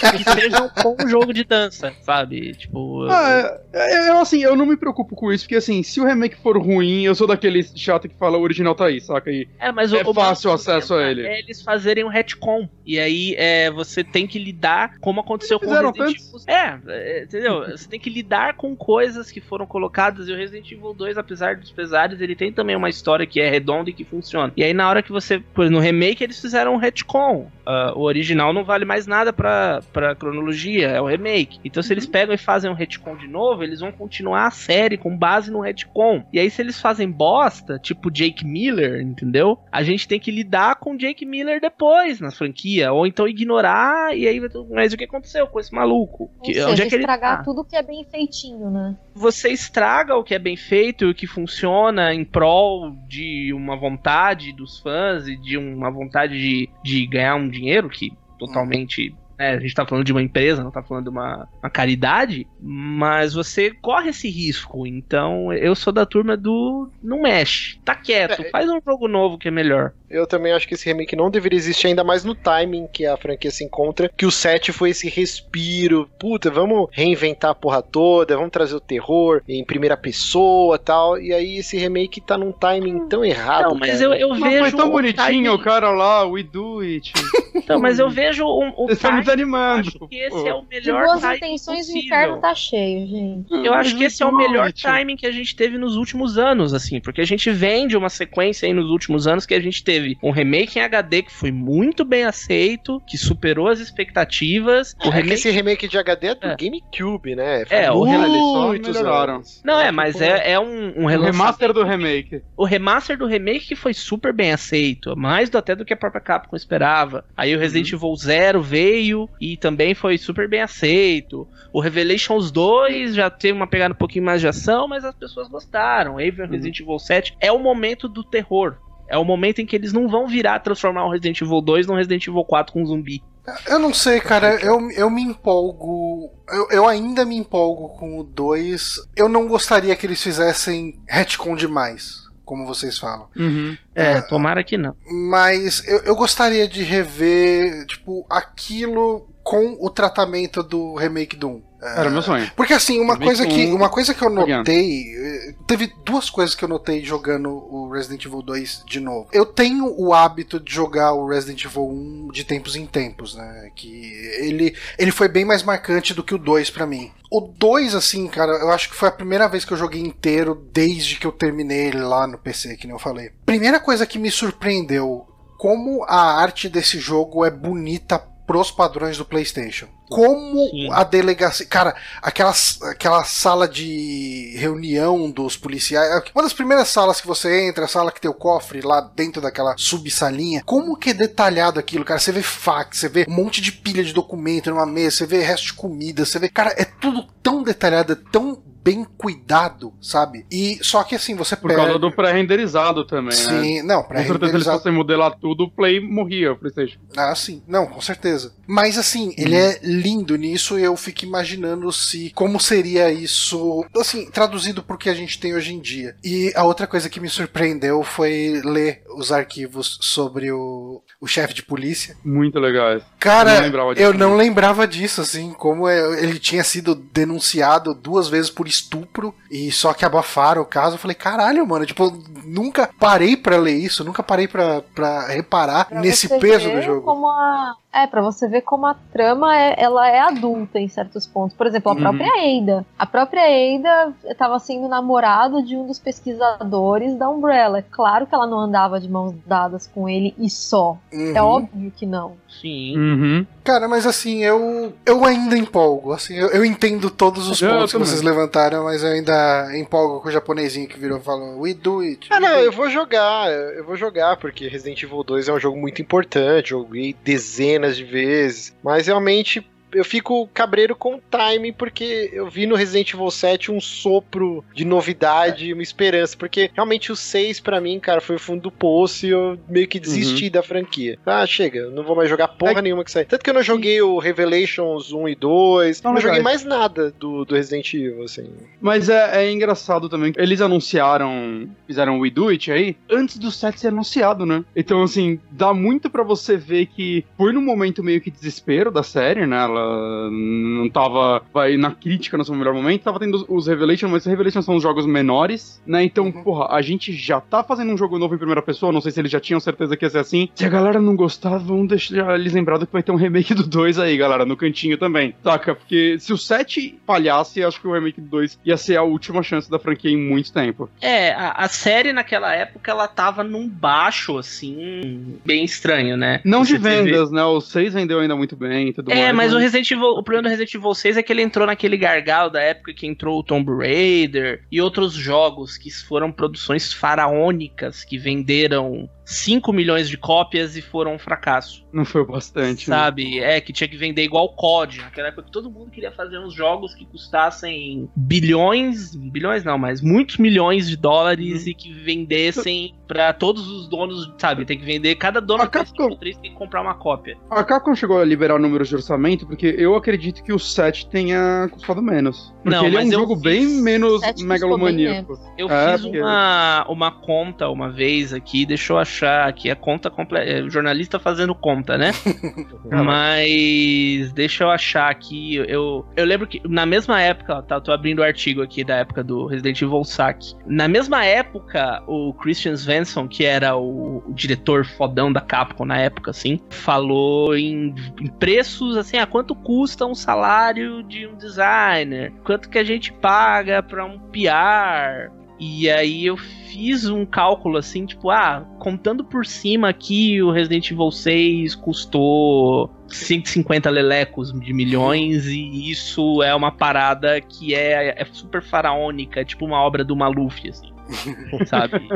Que seja um bom jogo de dança, sabe? Tipo. Ah, é, eu assim, eu não me preocupo com isso, porque assim, se o remake for ruim, eu sou daquele chato que fala o original tá aí, saca? E É, mas É o, fácil o acesso a ele. É eles fazerem um retcon. E aí é, você tem que lidar como aconteceu com o Resident Evil. É, é, entendeu? Você tem que lidar com coisas que foram colocadas. E o Resident Evil 2, apesar dos pesares, ele tem também uma história que é redonda e que funciona. E aí na hora que você. No remake eles fizeram um retcon. Ah, o original não vale mais nada pra, pra cronologia, é o remake. Então se eles pegam e fazem um retcon de novo, eles vão continuar a série com base no retcon. E aí se eles fazem bosta, tipo Jake Miller, entendeu? A gente tem que lidar com Jake Miller depois na franquia, ou então ignorar e aí mas o que aconteceu com esse maluco? Ou Que- seja, onde é que ele estragar tá? tudo que é bem feitinho, né? Você estraga o que é bem feito e o que funciona em prol de uma vontade dos fãs e de uma vontade de, de ganhar um dinheiro que totalmente né, a gente tá falando de uma empresa, não tá falando de uma, uma caridade, mas você corre esse risco. Então, eu sou da turma do não mexe, tá quieto, É, faz um jogo novo que é melhor. Eu também acho que esse remake não deveria existir, ainda mais no timing que a franquia se encontra. Que o 7 foi esse respiro. Puta, vamos reinventar a porra toda, vamos trazer o terror em primeira pessoa tal. E aí esse remake tá num timing tão errado. Não, mas cara. eu, eu Mas vejo. foi tão o bonitinho timing- o cara lá, we do it. Então, mas eu vejo um, o timing, eu desanimando. acho que esse é o De melhor boas timing intenções, o possível. inferno tá cheio, gente. Eu acho que esse é o melhor time. timing que a gente teve nos últimos anos, assim, porque a gente vem de uma sequência aí nos últimos anos que a gente teve um remake em HD que foi muito bem aceito, que superou as expectativas. O É que remake. esse remake de HD é do É. GameCube, né? É, o remake melhoraram. Não, é, mas é, é um, um O remaster do remake. O remaster do remake que foi super bem aceito, mais do, até do que a própria Capcom esperava. Aí o Resident Evil Zero veio e também foi super bem aceito. O Revelations 2 já teve uma pegada um pouquinho mais de ação, mas as pessoas gostaram. Veio o Resident Evil 7. É o momento do terror. É o momento em que eles não vão virar transformar o Resident Evil 2 num Resident Evil 4 com zumbi. Eu não sei, cara, eu, eu me empolgo. Eu, eu ainda me empolgo com o 2. Eu não gostaria que eles fizessem retcon demais, como vocês falam. Uhum. É, tomara que não. Mas eu, eu gostaria de rever, tipo, aquilo com o tratamento do remake do 1. Era meu sonho. Porque assim, uma coisa, que, um, uma coisa que eu notei. eh, Teve duas coisas que eu notei jogando o Resident Evil 2 de novo. Eu tenho o hábito de jogar o Resident Evil 1 de tempos em tempos, né? Que ele, ele foi bem mais marcante do que o 2 pra mim. O 2, assim, cara, eu acho que foi a primeira vez que eu joguei inteiro desde que eu terminei ele lá no PC, que nem eu falei. Primeira coisa que me surpreendeu, como a arte desse jogo é bonita pros padrões do PlayStation. Como Sim. a delegacia. Cara, aquela, aquela sala de reunião dos policiais. Uma das primeiras salas que você entra, a sala que tem o cofre lá dentro daquela subsalinha. Como que é detalhado aquilo, cara? Você vê fax, você vê um monte de pilha de documento numa mesa, você vê resto de comida, você vê. Cara, é tudo tão detalhado, é tão bem cuidado, sabe? E só que assim, você Por pega. causa do pré-renderizado também, né? Sim, não, pra Com certeza, se eles fossem modelar tudo, o Play morria, o PlayStation. Ah, sim. Não, com certeza. Mas assim, ele é lindo nisso e eu fico imaginando se como seria isso, assim, traduzido pro que a gente tem hoje em dia. E a outra coisa que me surpreendeu foi ler os arquivos sobre o, o chefe de polícia. Muito legais. Cara, Eu não lembrava disso eu também. não lembrava disso, assim, como é- ele tinha sido denunciado duas vezes por estupro e só que abafaram o caso. Eu falei, caralho, mano, tipo, nunca parei pra ler isso, nunca parei pra, pra reparar Pra nesse peso do jogo. Como a, É, pra você ver como a trama é, ela é adulta em certos pontos. Por exemplo, a Uhum. própria Ada. A própria Ada estava sendo namorada de um dos pesquisadores da Umbrella. É claro que ela não andava de mãos dadas com ele e só. Uhum. É óbvio que não. Sim. Uhum. Cara, mas assim, eu, eu ainda empolgo. Assim, eu, eu entendo todos os Eu pontos que vocês levantaram, mas eu ainda empolgo com o japonesinho que virou e falou: We do it. Ah, não, eu it." vou jogar, eu vou jogar, porque Resident Evil 2 é um jogo muito importante, joguei dezenas de vezes, mas realmente eu fico cabreiro com o timing, porque eu vi no Resident Evil 7 um sopro de novidade, uma esperança, porque realmente o 6 pra mim, cara, foi o fundo do poço e eu meio que desisti da franquia. Ah, chega, não vou mais jogar porra É- nenhuma que sai. Tanto que eu não joguei o Revelations 1 e 2, Não, não joguei mais nada do, do Resident Evil, assim. Mas é, é engraçado também. que Eles anunciaram, fizeram o We Do It aí, antes do set ser anunciado, né? Então, assim, dá muito pra você ver que foi num momento meio que desespero da série, né? Ela não tava vai, na crítica no seu melhor momento, tava tendo os, Revelations, mas os Revelations são os jogos menores, né? Então, Uhum. porra, a gente já tá fazendo um jogo novo em primeira pessoa, não sei se eles já tinham certeza que ia ser assim. Se a galera não gostar, vamos deixar eles lembrados que vai ter um remake do 2 aí, galera, no cantinho também. Saca? Porque se o 7 falhasse, acho que o remake do 2 ia ser a última chance da franquia em muito tempo. É, a, a série naquela época ela tava num baixo, assim, bem estranho, né? Não Você de vendas, né? O 6 vendeu ainda muito bem e tudo É, mais. mas o Resident Evil, o problema do Resident Evil 6 é que ele entrou naquele gargalo da época que entrou o Tomb Raider e outros jogos que foram produções faraônicas que venderam 5 milhões de cópias e foram um fracasso. Não foi o bastante. né? Sabe? É, que tinha que vender igual COD. Naquela época que todo mundo queria fazer uns jogos que custassem bilhões, bilhões não, mas muitos milhões de dólares Uhum. e que vendessem pra todos os donos, sabe? Tem que vender, cada dono A Capcom- 3 tem que comprar uma cópia. A Capcom chegou a liberar números de orçamento porque eu acredito que o 7 tenha custado menos. Porque Não, ele é um jogo fiz- bem menos 7 custou megalomaníaco. Eu É, fiz porque- uma, uma conta uma vez aqui, deixa eu achar aqui, a conta completa. O jornalista fazendo conta, né? Mas deixa eu achar aqui. Eu, eu lembro que na mesma época, ó, tá, eu tô abrindo o artigo aqui da época do Resident Evil Saque. Na mesma época, o Christian Svensson, que era o, o diretor fodão da Capcom na época, assim, falou em, em preços assim, a quanto custa um salário de um designer, quanto que a gente paga pra um PR. E aí eu fiz um cálculo assim, tipo, ah, contando por cima aqui, o Resident Evil 6 custou 150 lelecos de milhões e isso é uma parada que é, é super faraônica, tipo uma obra do Maluf, assim. sabe?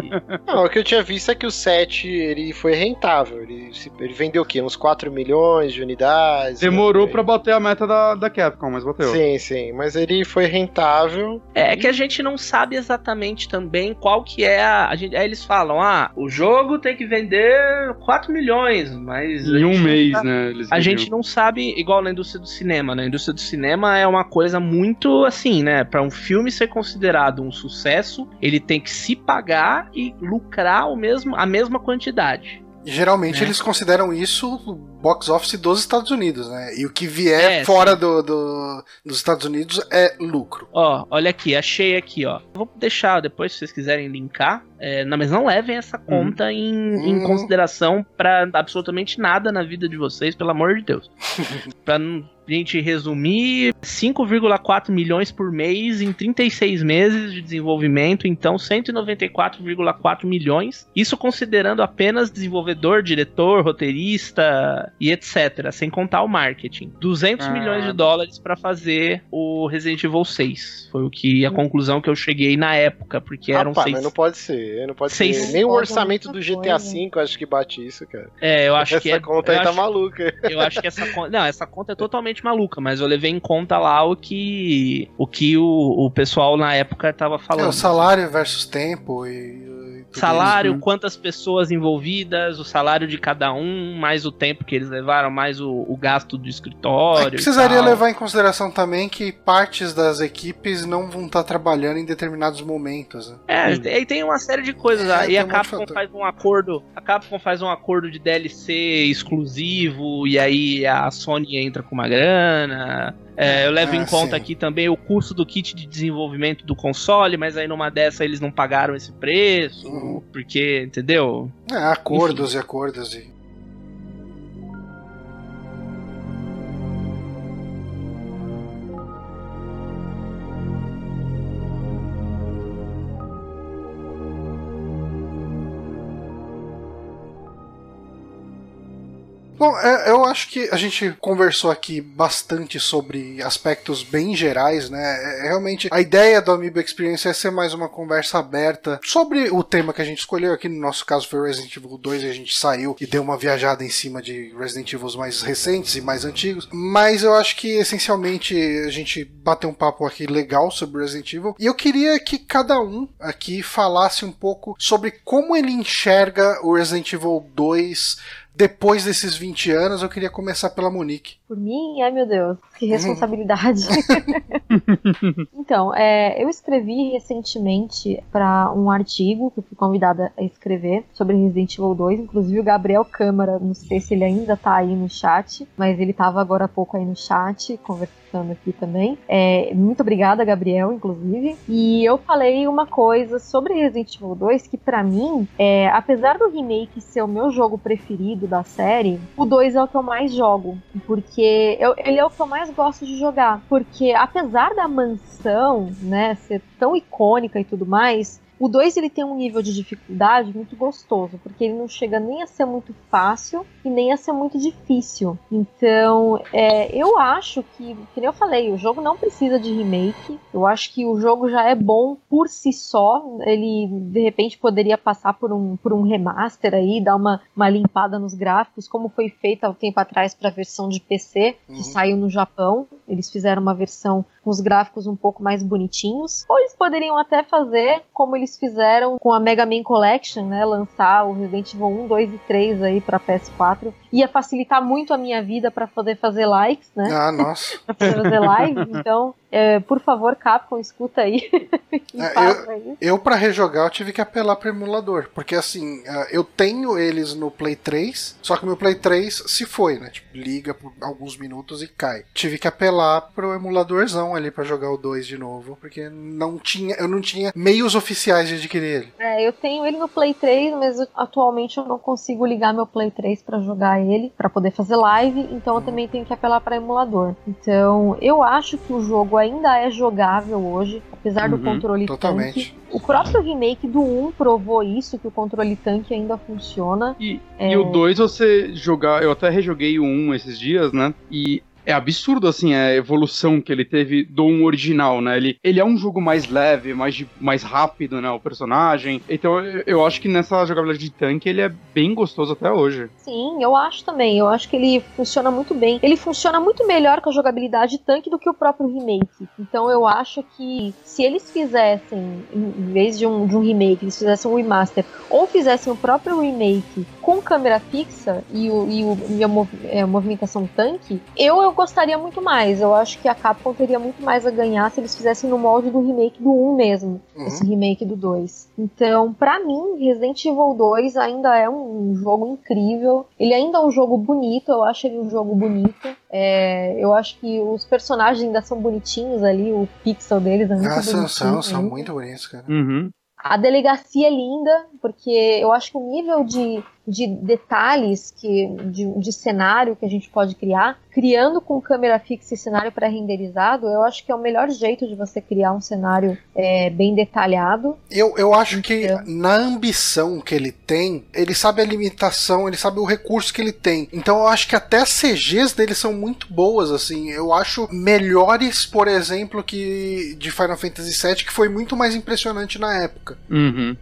Não, o que eu tinha visto é que o 7 ele foi rentável. Ele, se- ele vendeu o quê? Uns 4 milhões de unidades. Demorou né? pra bater a meta da, da Capcom, mas bateu. Sim, sim. Mas ele foi rentável. É que a gente não sabe exatamente também qual que é a. a gente, aí eles falam, ah, o jogo tem que vender 4 milhões, mas. a Em um gente não mês, sabe- né? Eles A gente não sabe, igual na indústria do cinema, né? A indústria do cinema é uma coisa muito assim, né? Pra um filme ser considerado um sucesso, ele tem que se pagar e lucrar o mesmo, a mesma quantidade. Geralmente né? eles consideram isso o box office dos Estados Unidos, né? E o que vier É, fora do, do- dos Estados Unidos é lucro. Ó, olha aqui, achei aqui, ó. Vou deixar depois, se vocês quiserem linkar. É, não, mas não levem essa conta em, em Uhum. consideração pra absolutamente nada na vida de vocês, pelo amor de Deus. pra gente resumir, 5,4 milhões por mês em 36 meses de desenvolvimento, então 194,4 milhões. Isso considerando apenas desenvolvedor, diretor, roteirista e etc, sem contar o marketing. 200 Ah. milhões de dólares pra fazer o Resident Evil 6. Foi o que a conclusão que eu cheguei na época, porque eram Rapaz, seis. mas não pode ser. Não pode Seis- ser. Nem o orçamento do GTA. V acho que bate isso, cara. É, eu acho Essa que é. conta eu aí tá acho- maluca. Eu acho que essa conta. Não, essa conta é totalmente maluca, mas eu levei em conta lá o que o, que o, o pessoal na época tava É, falando. o salário versus tempo e. e Salário, Uhum. quantas pessoas envolvidas, o salário de cada um, mais o tempo que eles levaram, mais o, o gasto do isso. escritório. É, e precisaria levar em consideração também que partes das equipes não vão estar trabalhando em determinados momentos. né? É, e tem uma série de coisas. É, aí tem a um Capcom fator. faz um acordo. A Capcom faz um acordo de DLC exclusivo, e aí a Sony entra com uma grana. É, eu levo Ah, em conta sim. aqui também o custo do kit de desenvolvimento do console, mas aí numa dessa eles não pagaram esse preço, Uhum. porque, entendeu? É, acordos e acordos. E... Bom, é, eu acho que a gente conversou aqui bastante sobre aspectos bem gerais, né? É, realmente, a ideia do Amiibo Experience é ser mais uma conversa aberta sobre o tema que a gente escolheu. Aqui no nosso caso foi Resident Evil 2 e a gente saiu e deu uma viajada em cima de Resident Evil mais recentes e mais antigos. Mas eu acho que essencialmente a gente bateu um papo aqui legal sobre Resident Evil. E eu queria que cada um aqui falasse um pouco sobre como ele enxerga o Resident Evil 2 depois desses 20 anos, eu queria começar pela Monique. Por mim? Ai meu Deus, que responsabilidade. então, é, eu escrevi recentemente para um artigo que eu fui convidada a escrever sobre Resident Evil 2. Inclusive o Gabriel Câmara, não sei se ele ainda tá aí no chat, mas ele tava agora há pouco aí no chat, conversando aqui também. É, muito obrigada, Gabriel, inclusive. E eu falei uma coisa sobre Resident Evil 2 que para mim, é, apesar do remake ser o meu jogo preferido da série, o 2 é o que eu mais jogo. Porque eu, ele é o que eu mais gosto de jogar. Porque apesar da mansão, né, ser tão icônica e tudo mais, o 2 ele tem um nível de dificuldade muito gostoso, porque ele não chega nem a ser muito fácil e nem a ser muito difícil. Então, é, eu acho que, que nem eu falei, o jogo não precisa de remake. Eu acho que o jogo já é bom por si só. Ele, de repente, poderia passar por um, por um remaster aí, dar uma, uma limpada nos gráficos, como foi feito há um tempo atrás para a versão de PC, que uhum. saiu no Japão. Eles fizeram uma versão com os gráficos um pouco mais bonitinhos. Ou eles poderiam até fazer como eles fizeram com a Mega Man Collection, né? Lançar o Resident Evil 1, 2 e 3 aí para PS4. Ia facilitar muito a minha vida para poder fazer likes, né? Ah, nossa. pra poder fazer live. Então, é, por favor, Capcom, escuta aí. é, eu, eu para rejogar, eu tive que apelar pro emulador. Porque assim, é, eu tenho eles no Play 3, só que o meu Play 3 se foi, né? Tipo, liga por alguns minutos e cai. Tive que apelar pro emuladorzão ali para jogar o 2 de novo, porque não tinha, eu não tinha meios oficiais de adquirir ele. É, eu tenho ele no Play 3, mas atualmente eu não consigo ligar meu Play 3 para jogar ele, para poder fazer live, então eu uhum. também tenho que apelar para emulador. Então, eu acho que o jogo ainda é jogável hoje, apesar uhum, do controle totalmente. tanque. O próprio remake do 1 provou isso, que o controle tanque ainda funciona. E, é... e o 2 você jogar, eu até rejoguei o 1 esses dias, né? E é absurdo, assim, a evolução que ele teve do um original, né? Ele, ele é um jogo mais leve, mais, mais rápido, né? O personagem. Então eu, eu acho que nessa jogabilidade de tanque ele é bem gostoso até hoje. Sim, eu acho também. Eu acho que ele funciona muito bem. Ele funciona muito melhor com a jogabilidade de tanque do que o próprio remake. Então eu acho que se eles fizessem, em vez de um, de um remake, eles fizessem um remaster, ou fizessem o próprio remake com câmera fixa e, o, e, o, e a, mov, é, a movimentação tanque, eu, eu gostaria muito mais. Eu acho que a Capcom teria muito mais a ganhar se eles fizessem no molde do remake do 1 mesmo, uhum. esse remake do 2. Então, para mim, Resident Evil 2 ainda é um jogo incrível. Ele ainda é um jogo bonito, eu acho ele um jogo bonito. É, eu acho que os personagens ainda são bonitinhos ali, o pixel deles é muito ah, bonitinho. São, são muito bonitos, cara. Uhum. A delegacia é linda, porque eu acho que o nível de de detalhes que de, de cenário que a gente pode criar, criando com câmera fixa e cenário pré-renderizado, eu acho que é o melhor jeito de você criar um cenário é, bem detalhado. Eu, eu acho que na ambição que ele tem, ele sabe a limitação, ele sabe o recurso que ele tem. Então eu acho que até as CGs dele são muito boas, assim. Eu acho melhores, por exemplo, que de Final Fantasy VII, que foi muito mais impressionante na época. Uhum.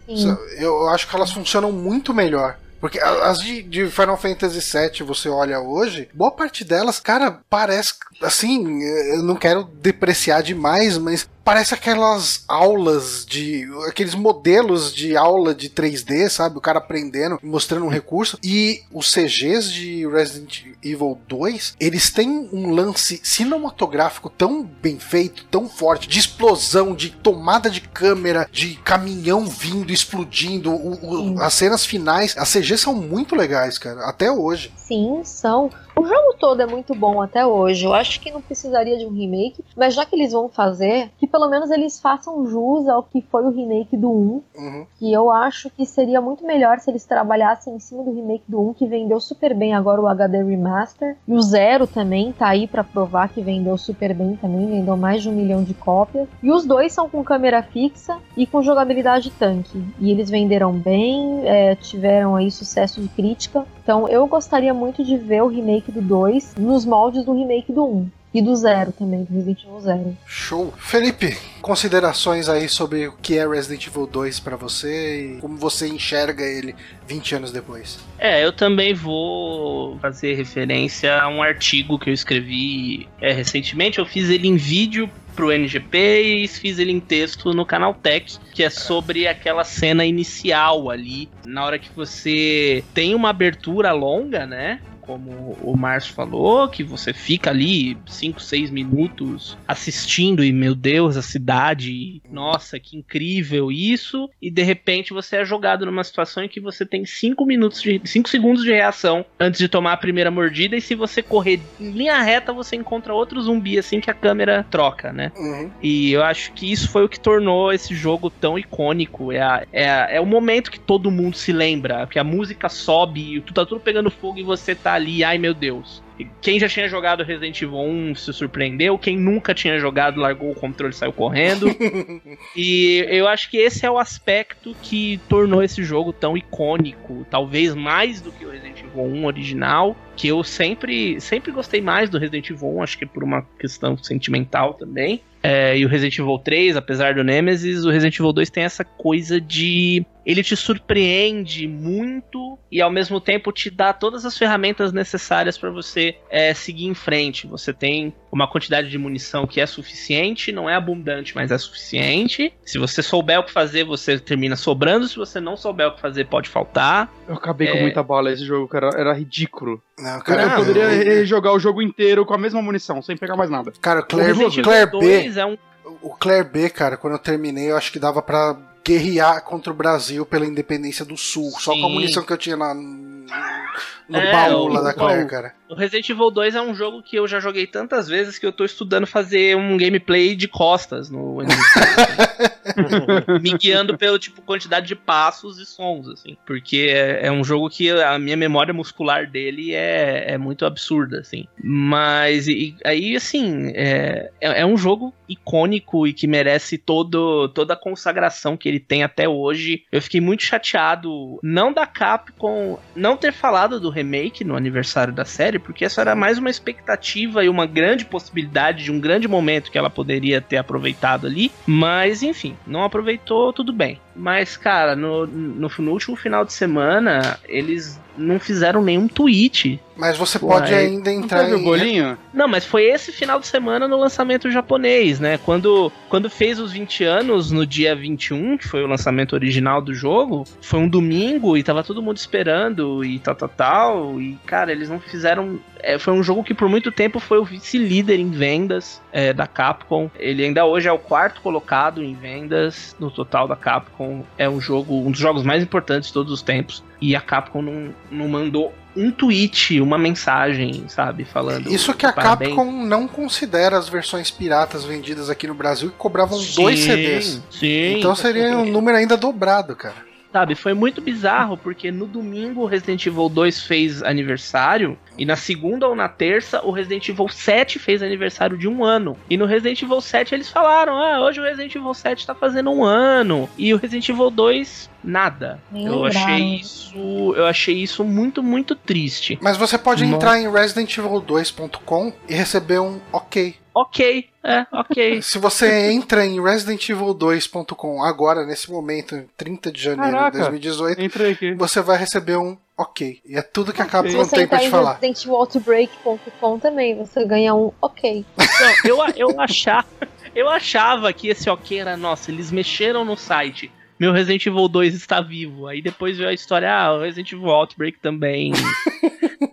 Eu acho que elas funcionam muito melhor. Porque as de, de, Final Fantasy VII você olha hoje, boa parte delas, cara, parece assim. Eu não quero depreciar demais, mas parece aquelas aulas de. aqueles modelos de aula de 3D, sabe? O cara aprendendo, mostrando um recurso. E os CGs de Resident Evil 2, eles têm um lance cinematográfico tão bem feito, tão forte, de explosão, de tomada de câmera, de caminhão vindo, explodindo. O, o, as cenas finais, as CGs são muito legais, cara, até hoje. Sim, são. O jogo todo é muito bom até hoje. Eu acho que não precisaria de um remake, mas já que eles vão fazer, que pelo menos eles façam jus ao que foi o remake do 1. Uhum. E eu acho que seria muito melhor se eles trabalhassem em cima do remake do 1, que vendeu super bem agora o HD Remaster. E o Zero também tá aí para provar que vendeu super bem também, vendeu mais de um milhão de cópias. E os dois são com câmera fixa e com jogabilidade tanque. E eles venderam bem, é, tiveram aí sucesso de crítica. Então eu gostaria muito de ver o remake do 2 nos moldes do remake do 1. E do Zero também, do Resident Evil Zero. Show. Felipe, considerações aí sobre o que é Resident Evil 2 para você e como você enxerga ele 20 anos depois. É, eu também vou fazer referência a um artigo que eu escrevi é, recentemente. Eu fiz ele em vídeo pro NGP e fiz ele em texto no canal Tech, que é sobre aquela cena inicial ali, na hora que você tem uma abertura longa, né? Como o Márcio falou, que você fica ali 5, 6 minutos assistindo e, meu Deus, a cidade, nossa, que incrível isso, e de repente você é jogado numa situação em que você tem 5 minutos de 5 segundos de reação antes de tomar a primeira mordida, e se você correr em linha reta, você encontra outro zumbi assim que a câmera troca, né? Uhum. E eu acho que isso foi o que tornou esse jogo tão icônico. É, a, é, a, é o momento que todo mundo se lembra, que a música sobe, tu tá tudo pegando fogo e você tá ali, ai meu Deus. Quem já tinha jogado Resident Evil 1 se surpreendeu, quem nunca tinha jogado largou o controle e saiu correndo. e eu acho que esse é o aspecto que tornou esse jogo tão icônico, talvez mais do que o Resident Evil 1 original, que eu sempre sempre gostei mais do Resident Evil 1, acho que por uma questão sentimental também. É, e o Resident Evil 3, apesar do Nemesis, o Resident Evil 2 tem essa coisa de. Ele te surpreende muito e ao mesmo tempo te dá todas as ferramentas necessárias para você é, seguir em frente. Você tem uma quantidade de munição que é suficiente, não é abundante, mas é suficiente. Se você souber o que fazer, você termina sobrando. Se você não souber o que fazer, pode faltar. Eu acabei com É. muita bala esse jogo, cara. Era ridículo. Não, Cara, cara, eu poderia jogar o jogo inteiro com a mesma munição, sem pegar mais nada. cara o Claire. Claire B, 2 é um o Claire B, cara, quando eu terminei, eu acho que dava pra guerrear contra o Brasil pela independência do Sul, só com a munição que eu tinha na, no É, baú lá da o- cara. O Resident Evil 2 é um jogo que eu já joguei tantas vezes que eu tô estudando fazer um gameplay de costas no me guiando pelo tipo quantidade de passos e sons assim, porque é, é um jogo que a minha memória muscular dele é, é muito absurda assim. Mas e- aí assim, é, é, é um jogo icônico e que merece todo, toda a consagração que ele tem até hoje. Eu fiquei muito chateado não da Capcom não ter falado do remake no aniversário da série, porque essa era mais uma expectativa e uma grande possibilidade de um grande momento que ela poderia ter aproveitado ali. Mas, enfim, não aproveitou, tudo bem. Mas, cara, no, no, no último final de semana, eles não fizeram nenhum tweet. Mas você Pô, pode aí- ainda entrar teve o em. bolinho? Não, mas foi esse final de semana no lançamento japonês, né? Quando, quando fez os 20 anos, no dia 21, que foi o lançamento original do jogo, foi um domingo e tava todo mundo esperando e tal, tal, tal. E, cara, eles não fizeram. É, foi um jogo que por muito tempo foi o vice-líder em vendas é, da Capcom. Ele ainda hoje é o quarto colocado em vendas no total da Capcom. É um jogo, um dos jogos mais importantes de todos os tempos. E a Capcom não, não mandou um tweet, uma mensagem, sabe? Falando. Isso que a parabéns. Capcom não considera as versões piratas vendidas aqui no Brasil que cobravam dois Sim, CDs. Sim. Então seria um número ainda dobrado, cara. Sabe, foi muito bizarro, porque no domingo o Resident Evil 2 fez aniversário, e na segunda ou na terça o Resident Evil 7 fez aniversário de um ano. E no Resident Evil 7 eles falaram: ah, hoje o Resident Evil 7 tá fazendo um ano. E o Resident Evil 2, nada. Nem eu achei isso. Eu achei isso muito, muito triste. Mas você pode Nossa. entrar em residentevil2.com e receber um ok. Ok, é, ok. Se você entra em residentevil2.com agora, nesse momento, 30 de janeiro Caraca. de 2018, Entrei aqui. você vai receber um ok. E é tudo que a Capcom Se não você tem pra entrar te em falar. ResidentEvilOutbreak.com também, você ganha um ok. Não, eu, eu, achava, eu achava que esse ok era, nossa, eles mexeram no site. Meu Resident Evil 2 está vivo. Aí depois veio a história, ah, o Resident Evil Outbreak também.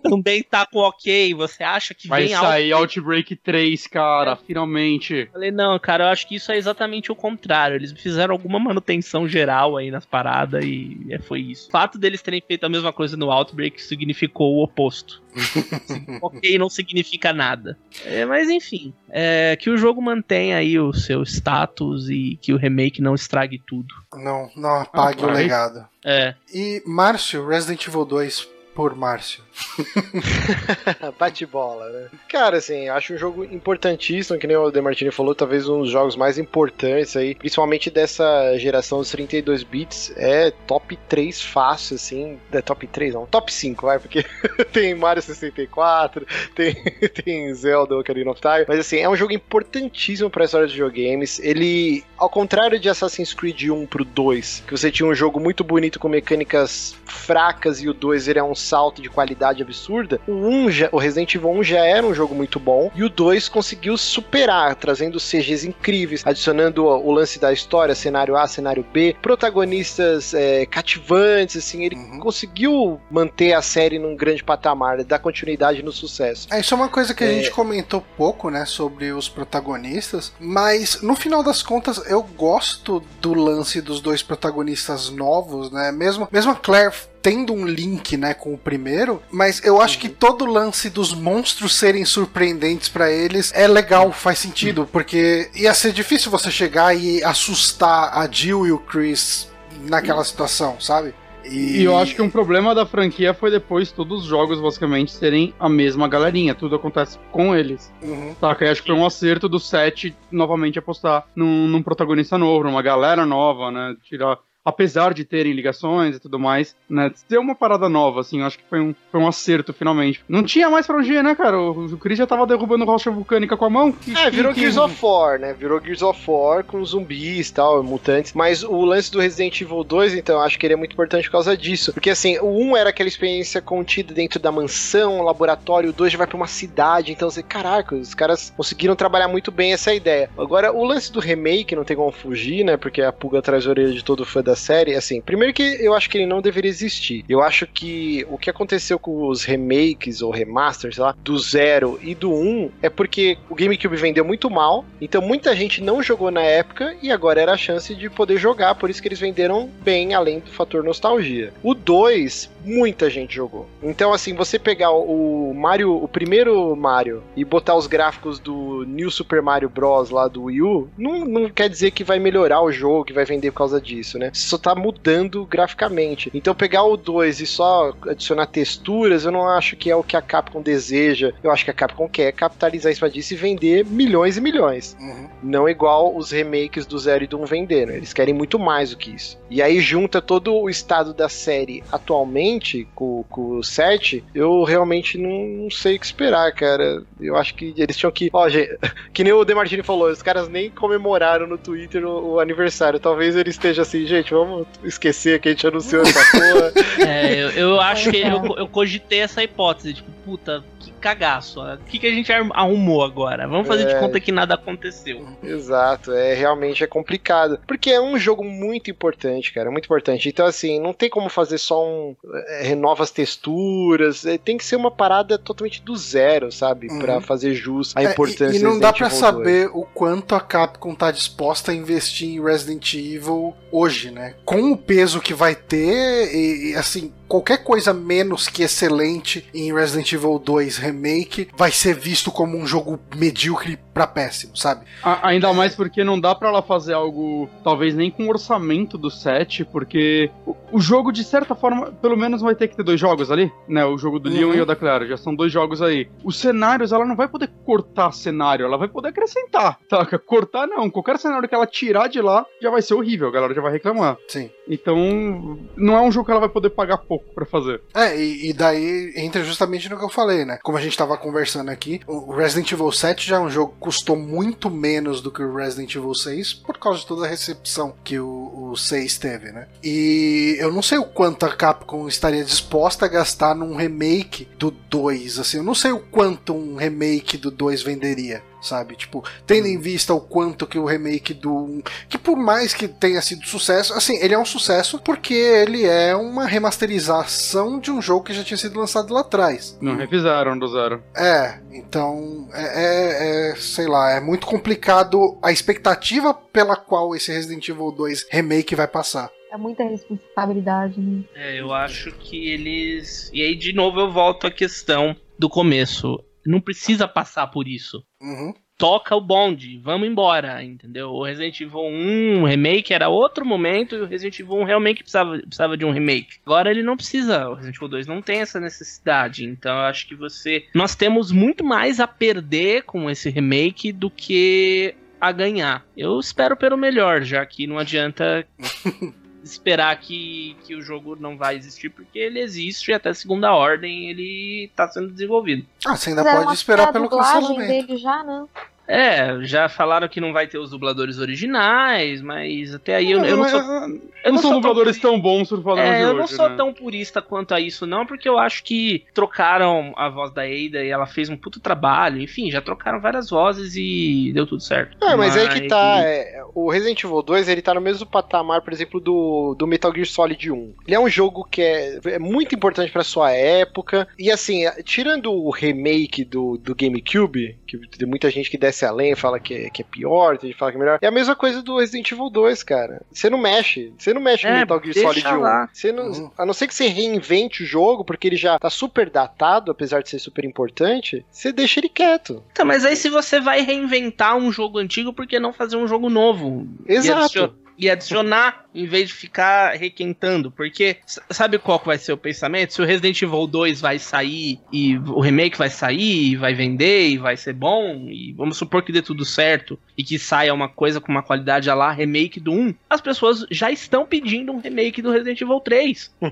também tá com ok. Você acha que Vai vem sair Outbreak 3, cara, finalmente. Eu falei, não, cara, eu acho que isso é exatamente o contrário. Eles fizeram alguma manutenção geral aí nas paradas e é, foi isso. O fato deles terem feito a mesma coisa no Outbreak significou o oposto. ok não significa nada. É, mas enfim, é, que o jogo mantenha aí o seu status e que o remake não estrague tudo. Não, não apague o Rapaz. legado. É. E Márcio, Resident Evil 2, por Márcio. Bate bola, né? Cara, assim, acho um jogo importantíssimo, que nem o Demartini falou, talvez um dos jogos mais importantes aí, principalmente dessa geração dos 32 bits, é top 3 fácil, assim, é top 3 não, top 5, vai, porque tem Mario 64, tem, tem Zelda Ocarina of Time, mas assim, é um jogo importantíssimo pra história dos videogames, ele, ao contrário de Assassin's Creed 1 pro 2, que você tinha um jogo muito bonito com mecânicas fracas e o 2 ele é um salto de qualidade absurda, o 1 já, o Resident Evil 1 já era um jogo muito bom e o 2 conseguiu superar, trazendo CGs incríveis, adicionando o, o lance da história, cenário A, cenário B, protagonistas é, cativantes, assim, ele Uhum. conseguiu manter a série num grande patamar, dar continuidade no sucesso. É, isso é uma coisa que a É. gente comentou pouco, né, sobre os protagonistas, mas no final das contas eu gosto do lance dos dois protagonistas novos, né, mesmo, mesmo a Claire tendo um link, né, com o primeiro, mas eu acho que todo o lance dos monstros serem surpreendentes pra eles é legal, faz sentido, porque ia ser difícil você chegar e assustar a Jill e o Chris naquela situação, sabe? E eu acho que um problema da franquia foi depois todos os jogos basicamente serem a mesma galerinha, tudo acontece com eles. Uhum. Saca? E acho que foi um acerto do 7 novamente apostar num, num protagonista novo, numa galera nova, né? Tirar. Apesar de terem ligações e tudo mais, né? Ter uma parada nova, assim, acho que foi um, foi um acerto finalmente. Não tinha mais pra onde ir, né, cara? O, o Chris já tava derrubando rocha vulcânica com a mão. Que, É, virou que, Gears of War, né? Virou Gears of War com zumbis e tal, mutantes. Mas o lance do Resident Evil 2, então, eu acho que ele é muito importante por causa disso. Porque, assim, o 1 era aquela experiência contida dentro da mansão, laboratório, o 2 já vai pra uma cidade. Então, você, caraca, os caras conseguiram trabalhar muito bem essa ideia. Agora, o lance do remake, não tem como fugir, né? Porque a pulga atrás da orelha de todo fã da série, assim, primeiro que eu acho que ele não deveria existir. Eu acho que o que aconteceu com os remakes ou remasters, lá, do 0 e do 1 um, é porque o GameCube vendeu muito mal, então muita gente não jogou na época e agora era a chance de poder jogar, por isso que eles venderam bem, além do fator nostalgia. O 2, muita gente jogou. Então, assim, você pegar o Mario, o primeiro Mario, e botar os gráficos do New Super Mario Bros. lá do Wii U, não, não quer dizer que vai melhorar o jogo, que vai vender por causa disso, né? Só tá mudando graficamente. Então, pegar o 2 e só adicionar texturas, eu não acho que é o que a Capcom deseja. Eu acho que a Capcom quer capitalizar isso disso e vender milhões e milhões. Uhum. Não igual os remakes do 0 e do 1 venderam. Eles querem muito mais do que isso. E aí junta todo o estado da série atualmente com, com o 7, eu realmente não, não sei o que esperar, cara. Eu acho que eles tinham que. Ó, gente, que nem o Demartini falou, os caras nem comemoraram no Twitter o, o aniversário. Talvez ele esteja assim, gente, vamos esquecer que a gente anunciou essa porra. É, eu, eu acho que eu, eu cogitei essa hipótese, tipo, puta, que cagaço. ó. O que, que a gente ar- arrumou agora? Vamos fazer É. de conta que nada aconteceu. Exato, é realmente é complicado. Porque é um jogo muito importante, cara, muito importante. Então, assim, não tem como fazer só um. É, novas texturas. é, tem que ser uma parada totalmente do zero, sabe? Uhum. Pra fazer jus à É, importância e, e não dá 2. saber o quanto a Capcom tá disposta a investir em Resident Evil hoje, né? Com o peso que vai ter, e, e, assim, qualquer coisa menos que excelente em Resident Evil 2 Remake vai ser visto como um jogo medíocre pra péssimo, sabe? A- ainda mais porque não dá pra ela fazer algo, talvez nem com o orçamento do set, porque o, o jogo, de certa forma, pelo menos vai ter que ter dois jogos ali, né? O jogo do Uhum. Leon e o da Clara, já são dois jogos aí. Os cenários, ela não vai poder cortar cenário, ela vai poder acrescentar, saca? Cortar não, qualquer cenário que ela tirar de lá já vai ser horrível, a galera já vai reclamar. Sim. Então, não é um jogo que ela vai poder pagar pouco pra fazer. É, e, e daí entra justamente no que eu falei, né? Como a gente tava conversando aqui, o Resident Evil 7 já é um jogo custou muito menos do que o Resident Evil 6 por causa de toda a recepção que o, o 6 teve, né? E eu não sei o quanto a Capcom estaria disposta a gastar num remake do 2, assim, eu não sei o quanto um remake do 2 venderia. Sabe, tipo, tendo em vista o quanto que o remake do 1, que por mais que tenha sido sucesso, assim, ele é um sucesso porque ele é uma remasterização de um jogo que já tinha sido lançado lá atrás. Não refizeram do zero. É, então é, é- é, sei lá, é muito complicado a expectativa pela qual esse Resident Evil 2 remake vai passar. É muita responsabilidade, né? É, eu acho que eles. E aí, de novo, eu volto à questão do começo. Não precisa passar por isso. Uhum. toca o bonde, vamos embora, entendeu? O Resident Evil 1 remake era outro momento e o Resident Evil 1 realmente precisava, precisava de um remake. Agora ele não precisa, o Resident Evil 2 não tem essa necessidade, então eu acho que você. Nós temos muito mais a perder com esse remake do que a ganhar. Eu espero pelo melhor, já que não adianta esperar que, que o jogo não vai existir, porque ele existe e até segunda ordem ele tá sendo desenvolvido. Ah, você ainda Fizeram pode esperar pelo cancelamento. dele já, né? É, já falaram que não vai ter os dubladores originais, mas até aí eu, eu não Mas, sou. ah, Eu não sou são dubladores tão bons por padrão É, de eu hoje, não sou né? tão purista quanto a isso, não, porque eu acho que trocaram a voz da Ada e ela fez um puto trabalho. Enfim, já trocaram várias vozes e deu tudo certo. Ah, mas aí que tá. é, o Resident Evil 2 ele tá no mesmo patamar, por exemplo, do, do Metal Gear Solid 1. Ele é um jogo que é, é muito importante pra sua época. E assim, tirando o remake do, do GameCube, que tem muita gente que desce além e fala que é, que é pior, tem gente que fala que é melhor. É a mesma coisa do Resident Evil 2, cara. Você não mexe. Você não mexe no É, Metal Gear Solid 1. lá. Você não, Uhum. A não ser que você reinvente o jogo, porque ele já tá super datado, apesar de ser super importante, você deixa ele quieto. Tá, mas aí se você vai reinventar um jogo antigo, por que não fazer um jogo novo? Exato. E, adicion- adicionar, em vez de ficar requentando. Porque, sabe qual vai ser o pensamento? Se o Resident Evil 2 vai sair e o remake vai sair, e vai vender e vai ser bom, e vamos supor que dê tudo certo e que saia uma coisa com uma qualidade a lá, remake do 1, as pessoas já estão pedindo um remake do Resident Evil 3.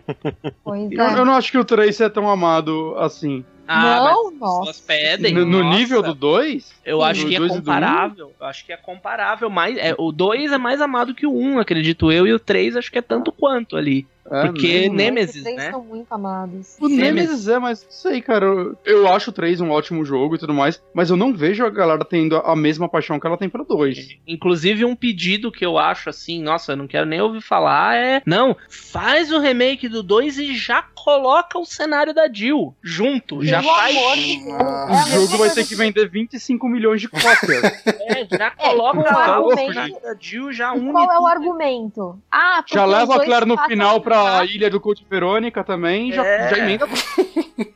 Pois Eu, é. eu não acho que o 3 é tão amado assim. Ah, Não, nossa. pessoas pedem. No, no nossa. nível do 2? Eu acho Do que é comparável. Eu acho que é comparável. Mais, é, o 2 é mais amado que o 1, um, acredito eu, e o 3 acho que é tanto quanto ali. É, Porque não. Nemesis, Os três né? são muito amados. O Nemesis é, mas não sei, cara. Eu, eu acho o 3 um ótimo jogo e tudo mais, mas eu não vejo a galera tendo a mesma paixão que ela tem pelo 2. Inclusive, um pedido que eu acho assim, nossa, eu não quero nem ouvir falar é. Não, faz o remake do 2 e já coloca o cenário da Jill junto. Já faz. Ah, É O mesma jogo vai ter que vender 25 milhões de cópias. É, já coloca é o argumento? cenário da Jill, já une. qual é o argumento? Ah, já leva a Claire no final pra rápido. ilha do Code Verônica também, já, É. já emenda.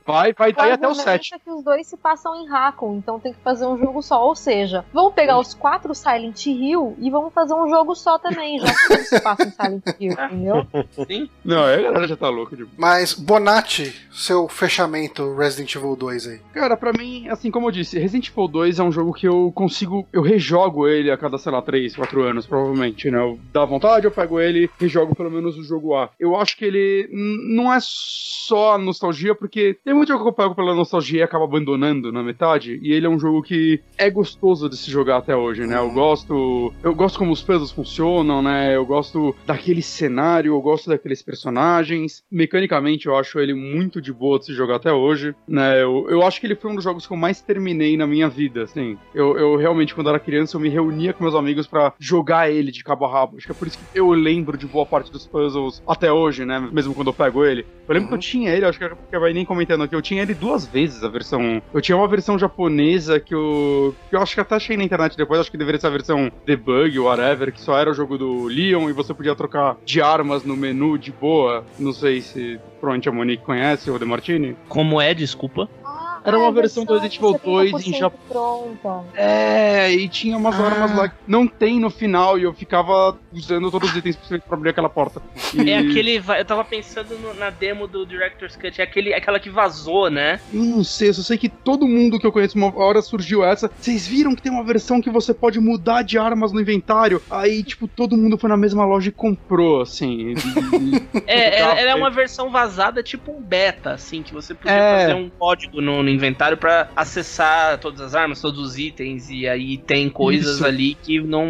Vai, vai O daí até o argumento 7. é que os dois se passam em Raccoon, então tem que fazer um jogo só. Ou seja, vamos pegar os quatro Silent Hill e vamos fazer um jogo só também, já que eles se passam em Silent Hill, entendeu? Sim. Não, aí a galera já tá louca. Tipo. Mas, Bonatti, seu fechamento Resident Evil 2 aí. Cara, pra mim, assim como eu disse, Resident Evil 2 é um jogo que eu consigo. Eu rejogo ele a cada, sei lá, 3, 4 anos, provavelmente, né? Eu dá vontade, eu pego ele e rejogo pelo menos o jogo A. Eu acho que ele não é só nostalgia, porque tem muito jogo que eu pego pela nostalgia e acabo abandonando na metade. E ele é um jogo que é gostoso de se jogar até hoje, né? Eu gosto. Eu gosto como os puzzles funcionam, né? Eu gosto daquele cenário, eu gosto daqueles personagens. Mecanicamente, eu acho ele muito de boa de se jogar até hoje, né? Eu, eu acho que ele foi um dos jogos que eu mais terminei na minha vida, assim. Eu, eu realmente, quando era criança, eu me reunia com meus amigos pra jogar ele de cabo a rabo. Acho que é por isso que eu lembro de boa parte dos puzzles até hoje, né? Mesmo quando eu pego ele. Eu lembro que eu tinha ele, acho que eu vai nem comentando aqui, eu tinha ele duas vezes, a versão. Eu tinha uma versão japonesa que eu. que eu acho que até achei na internet depois, acho que deveria ser a versão debug, whatever, que só era o jogo do Leon e você podia trocar de armas no menu de boa. Não sei se provavelmente a Monique conhece, ou De Martini. Como é, desculpa? Ah, Era uma é a versão do Resident Evil 2 em 70% Japão. pronta. É, e tinha umas Ah. armas lá que não tem no final e eu ficava usando todos os itens possíveis pra abrir aquela porta. E- É aquele. Eu tava pensando no- na demo do Director's Cut, é aquele, aquela que vazou, né? Eu não sei, eu só sei que todo mundo que eu conheço, uma hora surgiu essa. Vocês viram que tem uma versão que você pode mudar de armas no inventário? Aí, tipo, todo mundo foi na mesma loja e comprou, assim. E- É, ela, ela é uma versão vazada, tipo um beta, assim, que você podia É. fazer um código no, no inventário pra acessar todas as armas, todos os itens, e aí tem coisas Isso. ali que não.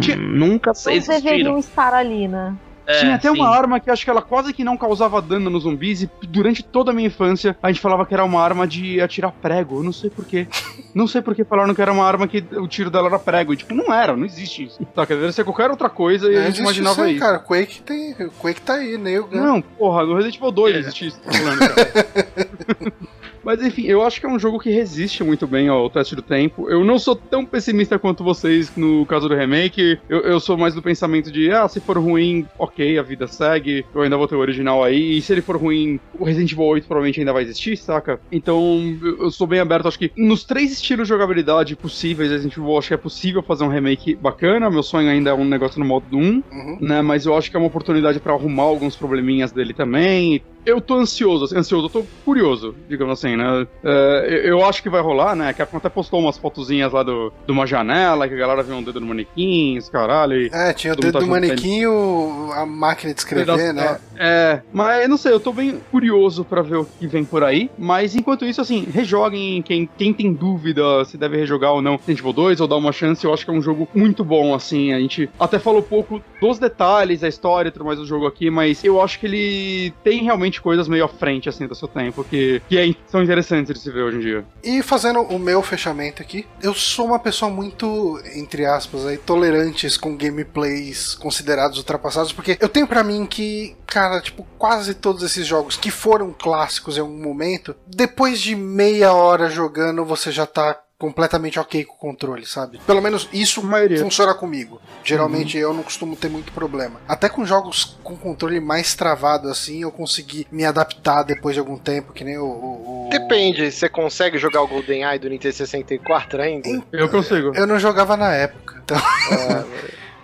Tinha- nunca Não existiram. deveriam estar ali, né? É, Tinha até sim. uma arma que acho que ela quase que não causava dano nos zumbis e durante toda a minha infância a gente falava que era uma arma de atirar prego. Eu não sei porquê. não sei por que falaram que era uma arma que o tiro dela era prego. E tipo, não era, não existe isso. Tá, quer dizer, ser qualquer outra coisa e a É, gente imaginava isso aí, cara. Quake tem. Quake tá aí, né? Eu- Não, porra, no Resident Evil 2 existe isso. que tô falando, cara. Mas enfim, eu acho que é um jogo que resiste muito bem ao teste do tempo. Eu não sou tão pessimista quanto vocês no caso do remake. Eu, eu sou mais do pensamento de, ah, se for ruim, ok, a vida segue. Eu ainda vou ter o original aí. E se ele for ruim, o Resident Evil 8 provavelmente ainda vai existir, saca? Então, eu, eu sou bem aberto. Acho que nos três estilos de jogabilidade possíveis, Resident Evil, acho que é possível fazer um remake bacana. Meu sonho ainda é um negócio no modo 1, Uhum. né? Mas eu acho que é uma oportunidade pra arrumar alguns probleminhas dele também. Eu tô ansioso, assim, ansioso, eu tô curioso, digamos assim, né? É, eu eu acho que vai rolar, né? A Capcom até postou umas fotozinhas lá do, de uma janela, que a galera viu um dedo no manequim, os caralho. e- É, tinha o dedo do manequim e a máquina de escrever, né? É, mas eu não sei, eu tô bem curioso pra ver o que vem por aí. Mas enquanto isso, assim, rejoguem quem, quem tem dúvida se deve rejogar ou não Resident Evil 2 ou dar uma chance. Eu acho que é um jogo muito bom, assim. A gente até falou pouco dos detalhes, da história e tudo mais do jogo aqui, mas eu acho que ele tem realmente coisas meio à frente, assim, do seu tempo, que, que é- são interessantes de se ver hoje em dia. E fazendo o meu fechamento aqui, eu sou uma pessoa muito, entre aspas, aí, tolerantes com gameplays considerados ultrapassados, porque eu tenho pra mim que, cara, tipo, quase todos esses jogos que foram clássicos em algum momento, depois de meia hora jogando, você já tá completamente ok com o controle, sabe? Pelo menos isso funciona comigo. Geralmente eu não costumo ter muito problema. Até com jogos com controle mais travado assim, eu consegui me adaptar depois de algum tempo, que nem o. o- o- Depende, você consegue jogar o GoldenEye do Nintendo 64 ainda? Eu consigo. Eu não jogava na época. Então, Ah,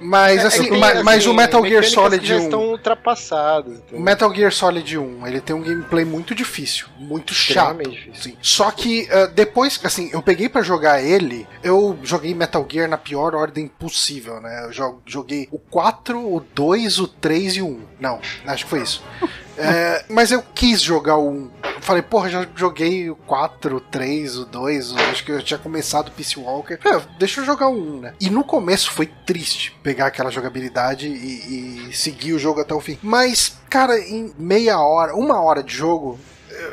mas é assim, tem, ma- mas, assim, o Metal Gear Solid já 1. estão ultrapassadas. O entendeu? Metal Gear Solid 1, ele tem um gameplay muito difícil, muito chato. Extremamente difícil. Sim. Só que ah, depois, assim, eu peguei pra jogar ele, eu joguei Metal Gear na pior ordem possível, né? Eu jo- joguei o 4, o 2, o 3 e o 1. Não, acho que foi isso. É, mas eu quis jogar o 1. Eu falei, porra, já joguei o 4, o 3, o 2, o- acho que eu tinha começado o Peace Walker. É, deixa eu jogar o 1, né? E no começo foi triste pegar aquela jogabilidade e, e seguir o jogo até o fim. Mas, cara, em meia hora, uma hora de jogo,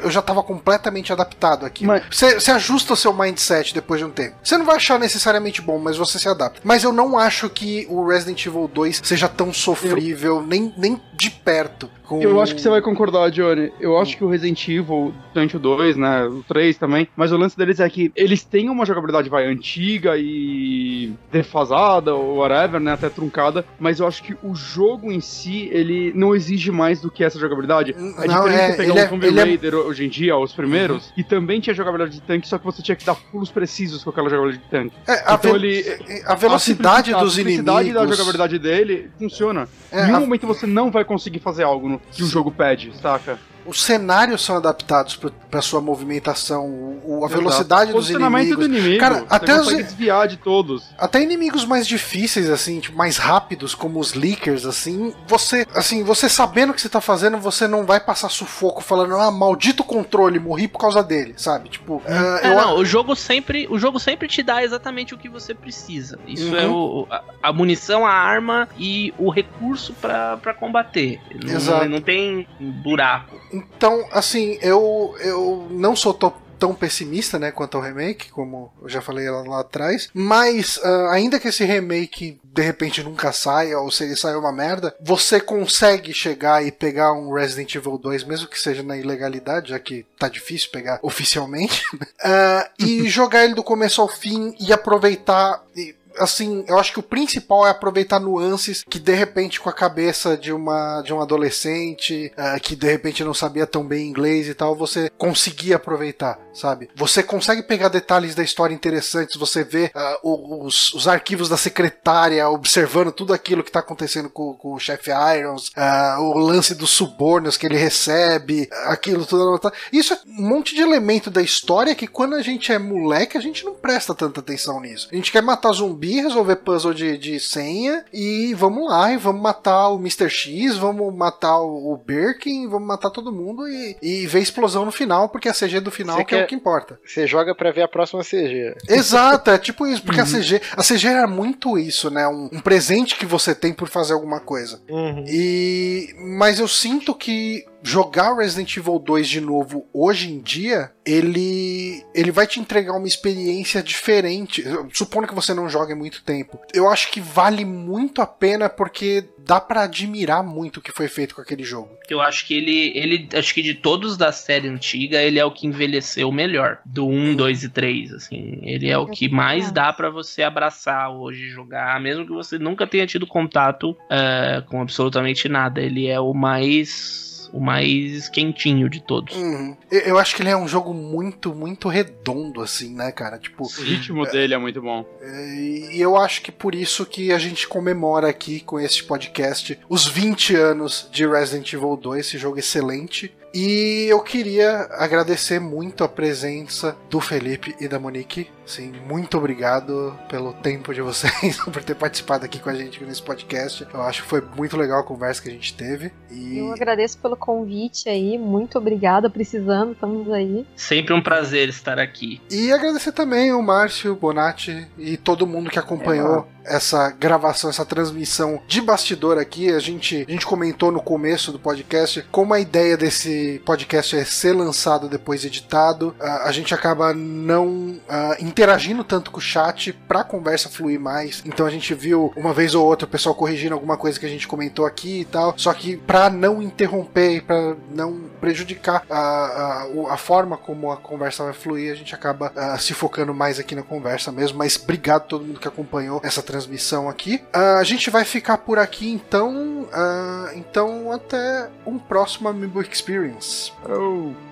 eu já tava completamente adaptado aqui. Mas- Você você ajusta o seu mindset depois de um tempo. Você não vai achar necessariamente bom, mas você se adapta. Mas eu não acho que o Resident Evil 2 seja tão sofrível, nem, nem de perto. com- Eu acho que você vai concordar, Johnny. Eu acho que o Resident Evil, tanto o 2, né, o 3 também, mas o lance deles é que eles têm uma jogabilidade, vai, antiga e defasada, ou whatever, né, até truncada, mas eu acho que o jogo em si, ele não exige mais do que essa jogabilidade. É Não, diferente é, você pegar ele um é- Tomb ele é- Hoje em dia, os primeiros, e também tinha jogabilidade de tanque, só que você tinha que dar pulos precisos com aquela jogabilidade de tanque. É, a, Então ve- ele- a velocidade a dos inimigos. da jogabilidade dele funciona. É, em nenhum a- momento você não vai conseguir fazer algo no- que o jogo pede, saca? Os cenários são adaptados para sua movimentação, o- o- a Exato. velocidade dos inimigos. do inimigo. Cara, você até os- desviar de todos. Até inimigos mais difíceis, assim, tipo, mais rápidos, como os leakers, assim, você, assim, você sabendo o que você tá fazendo, você não vai passar sufoco falando, ah, maldito controle, morri por causa dele, sabe? Tipo, ah, É, eu, não, o jogo sempre, o jogo sempre te dá exatamente o que você precisa. Isso Uhum. é o, a, a munição, a arma e o recurso pra pra combater. Não, Exato. não tem buraco. Então, assim, eu, eu não sou to- tão pessimista, né, quanto ao remake, como eu já falei lá, lá atrás, mas ah, ainda que esse remake de repente nunca saia, ou se ele saia uma merda, você consegue chegar e pegar um Resident Evil 2, mesmo que seja na ilegalidade, já que tá difícil pegar oficialmente, ah, e jogar ele do começo ao fim e aproveitar. e, assim, eu acho que o principal é aproveitar nuances que de repente com a cabeça de uma de um adolescente ah, que de repente não sabia tão bem inglês e tal, você conseguia aproveitar, sabe? Você consegue pegar detalhes da história interessantes, você vê o- os, os arquivos da secretária observando tudo aquilo que tá acontecendo com, com o chefe Irons, ah, o lance dos subornos que ele recebe, aquilo tudo. Isso é um monte de elemento da história que quando a gente é moleque a gente não presta tanta atenção nisso. A gente quer matar zumbi, resolver puzzle de, de senha e vamos lá, e vamos matar o Mr. X, vamos matar o, Birkin, vamos matar todo mundo e, e ver explosão no final, porque a CG do final que é quer- o que importa. Você joga pra ver a próxima CG. Exato, é tipo isso, porque Uhum. a CG, a CG era muito isso, né? Um, um presente que você tem por fazer alguma coisa. Uhum. E mas eu sinto que jogar Resident Evil 2 de novo hoje em dia, ele ele vai te entregar uma experiência diferente. Supondo que você não jogue muito tempo. Eu acho que vale muito a pena porque dá para admirar muito o que foi feito com aquele jogo. Eu acho que ele, ele acho que de todos da série antiga, ele é o que envelheceu melhor, do 1, 2 e 3, assim. Ele é o que mais dá para você abraçar hoje jogar, mesmo que você nunca tenha tido contato uh, com absolutamente nada. Ele é o mais o mais quentinho de todos. Uhum. Eu acho que ele é um jogo muito, muito redondo, assim, né, cara? Tipo, o ritmo é, dele é muito bom. É, e eu acho que por isso que a gente comemora aqui com este podcast os 20 anos de Resident Evil 2, esse jogo excelente. E eu queria agradecer muito a presença do Felipe e da Monique. Sim, muito obrigado pelo tempo de vocês, por ter participado aqui com a gente nesse podcast. Eu acho que foi muito legal a conversa que a gente teve. E... Eu agradeço pelo convite aí, muito obrigada, precisando, estamos aí. Sempre um prazer estar aqui. E agradecer também o Márcio Bonatti e todo mundo que acompanhou é, essa gravação, essa transmissão de bastidor aqui. A gente, a gente comentou no começo do podcast como a ideia desse podcast é ser lançado depois editado. A gente acaba não uh, interagindo tanto com o chat pra conversa fluir mais. Então a gente viu uma vez ou outra o pessoal corrigindo alguma coisa que a gente comentou aqui e tal. Só que pra não interromper e pra não prejudicar a, a, a, forma como a conversa vai fluir, a gente acaba uh, se focando mais aqui na conversa mesmo. Mas obrigado a todo mundo que acompanhou essa transmissão aqui. Uh, a gente vai ficar por aqui então. Uh, então, até um próximo Amiibo Experience. Oh.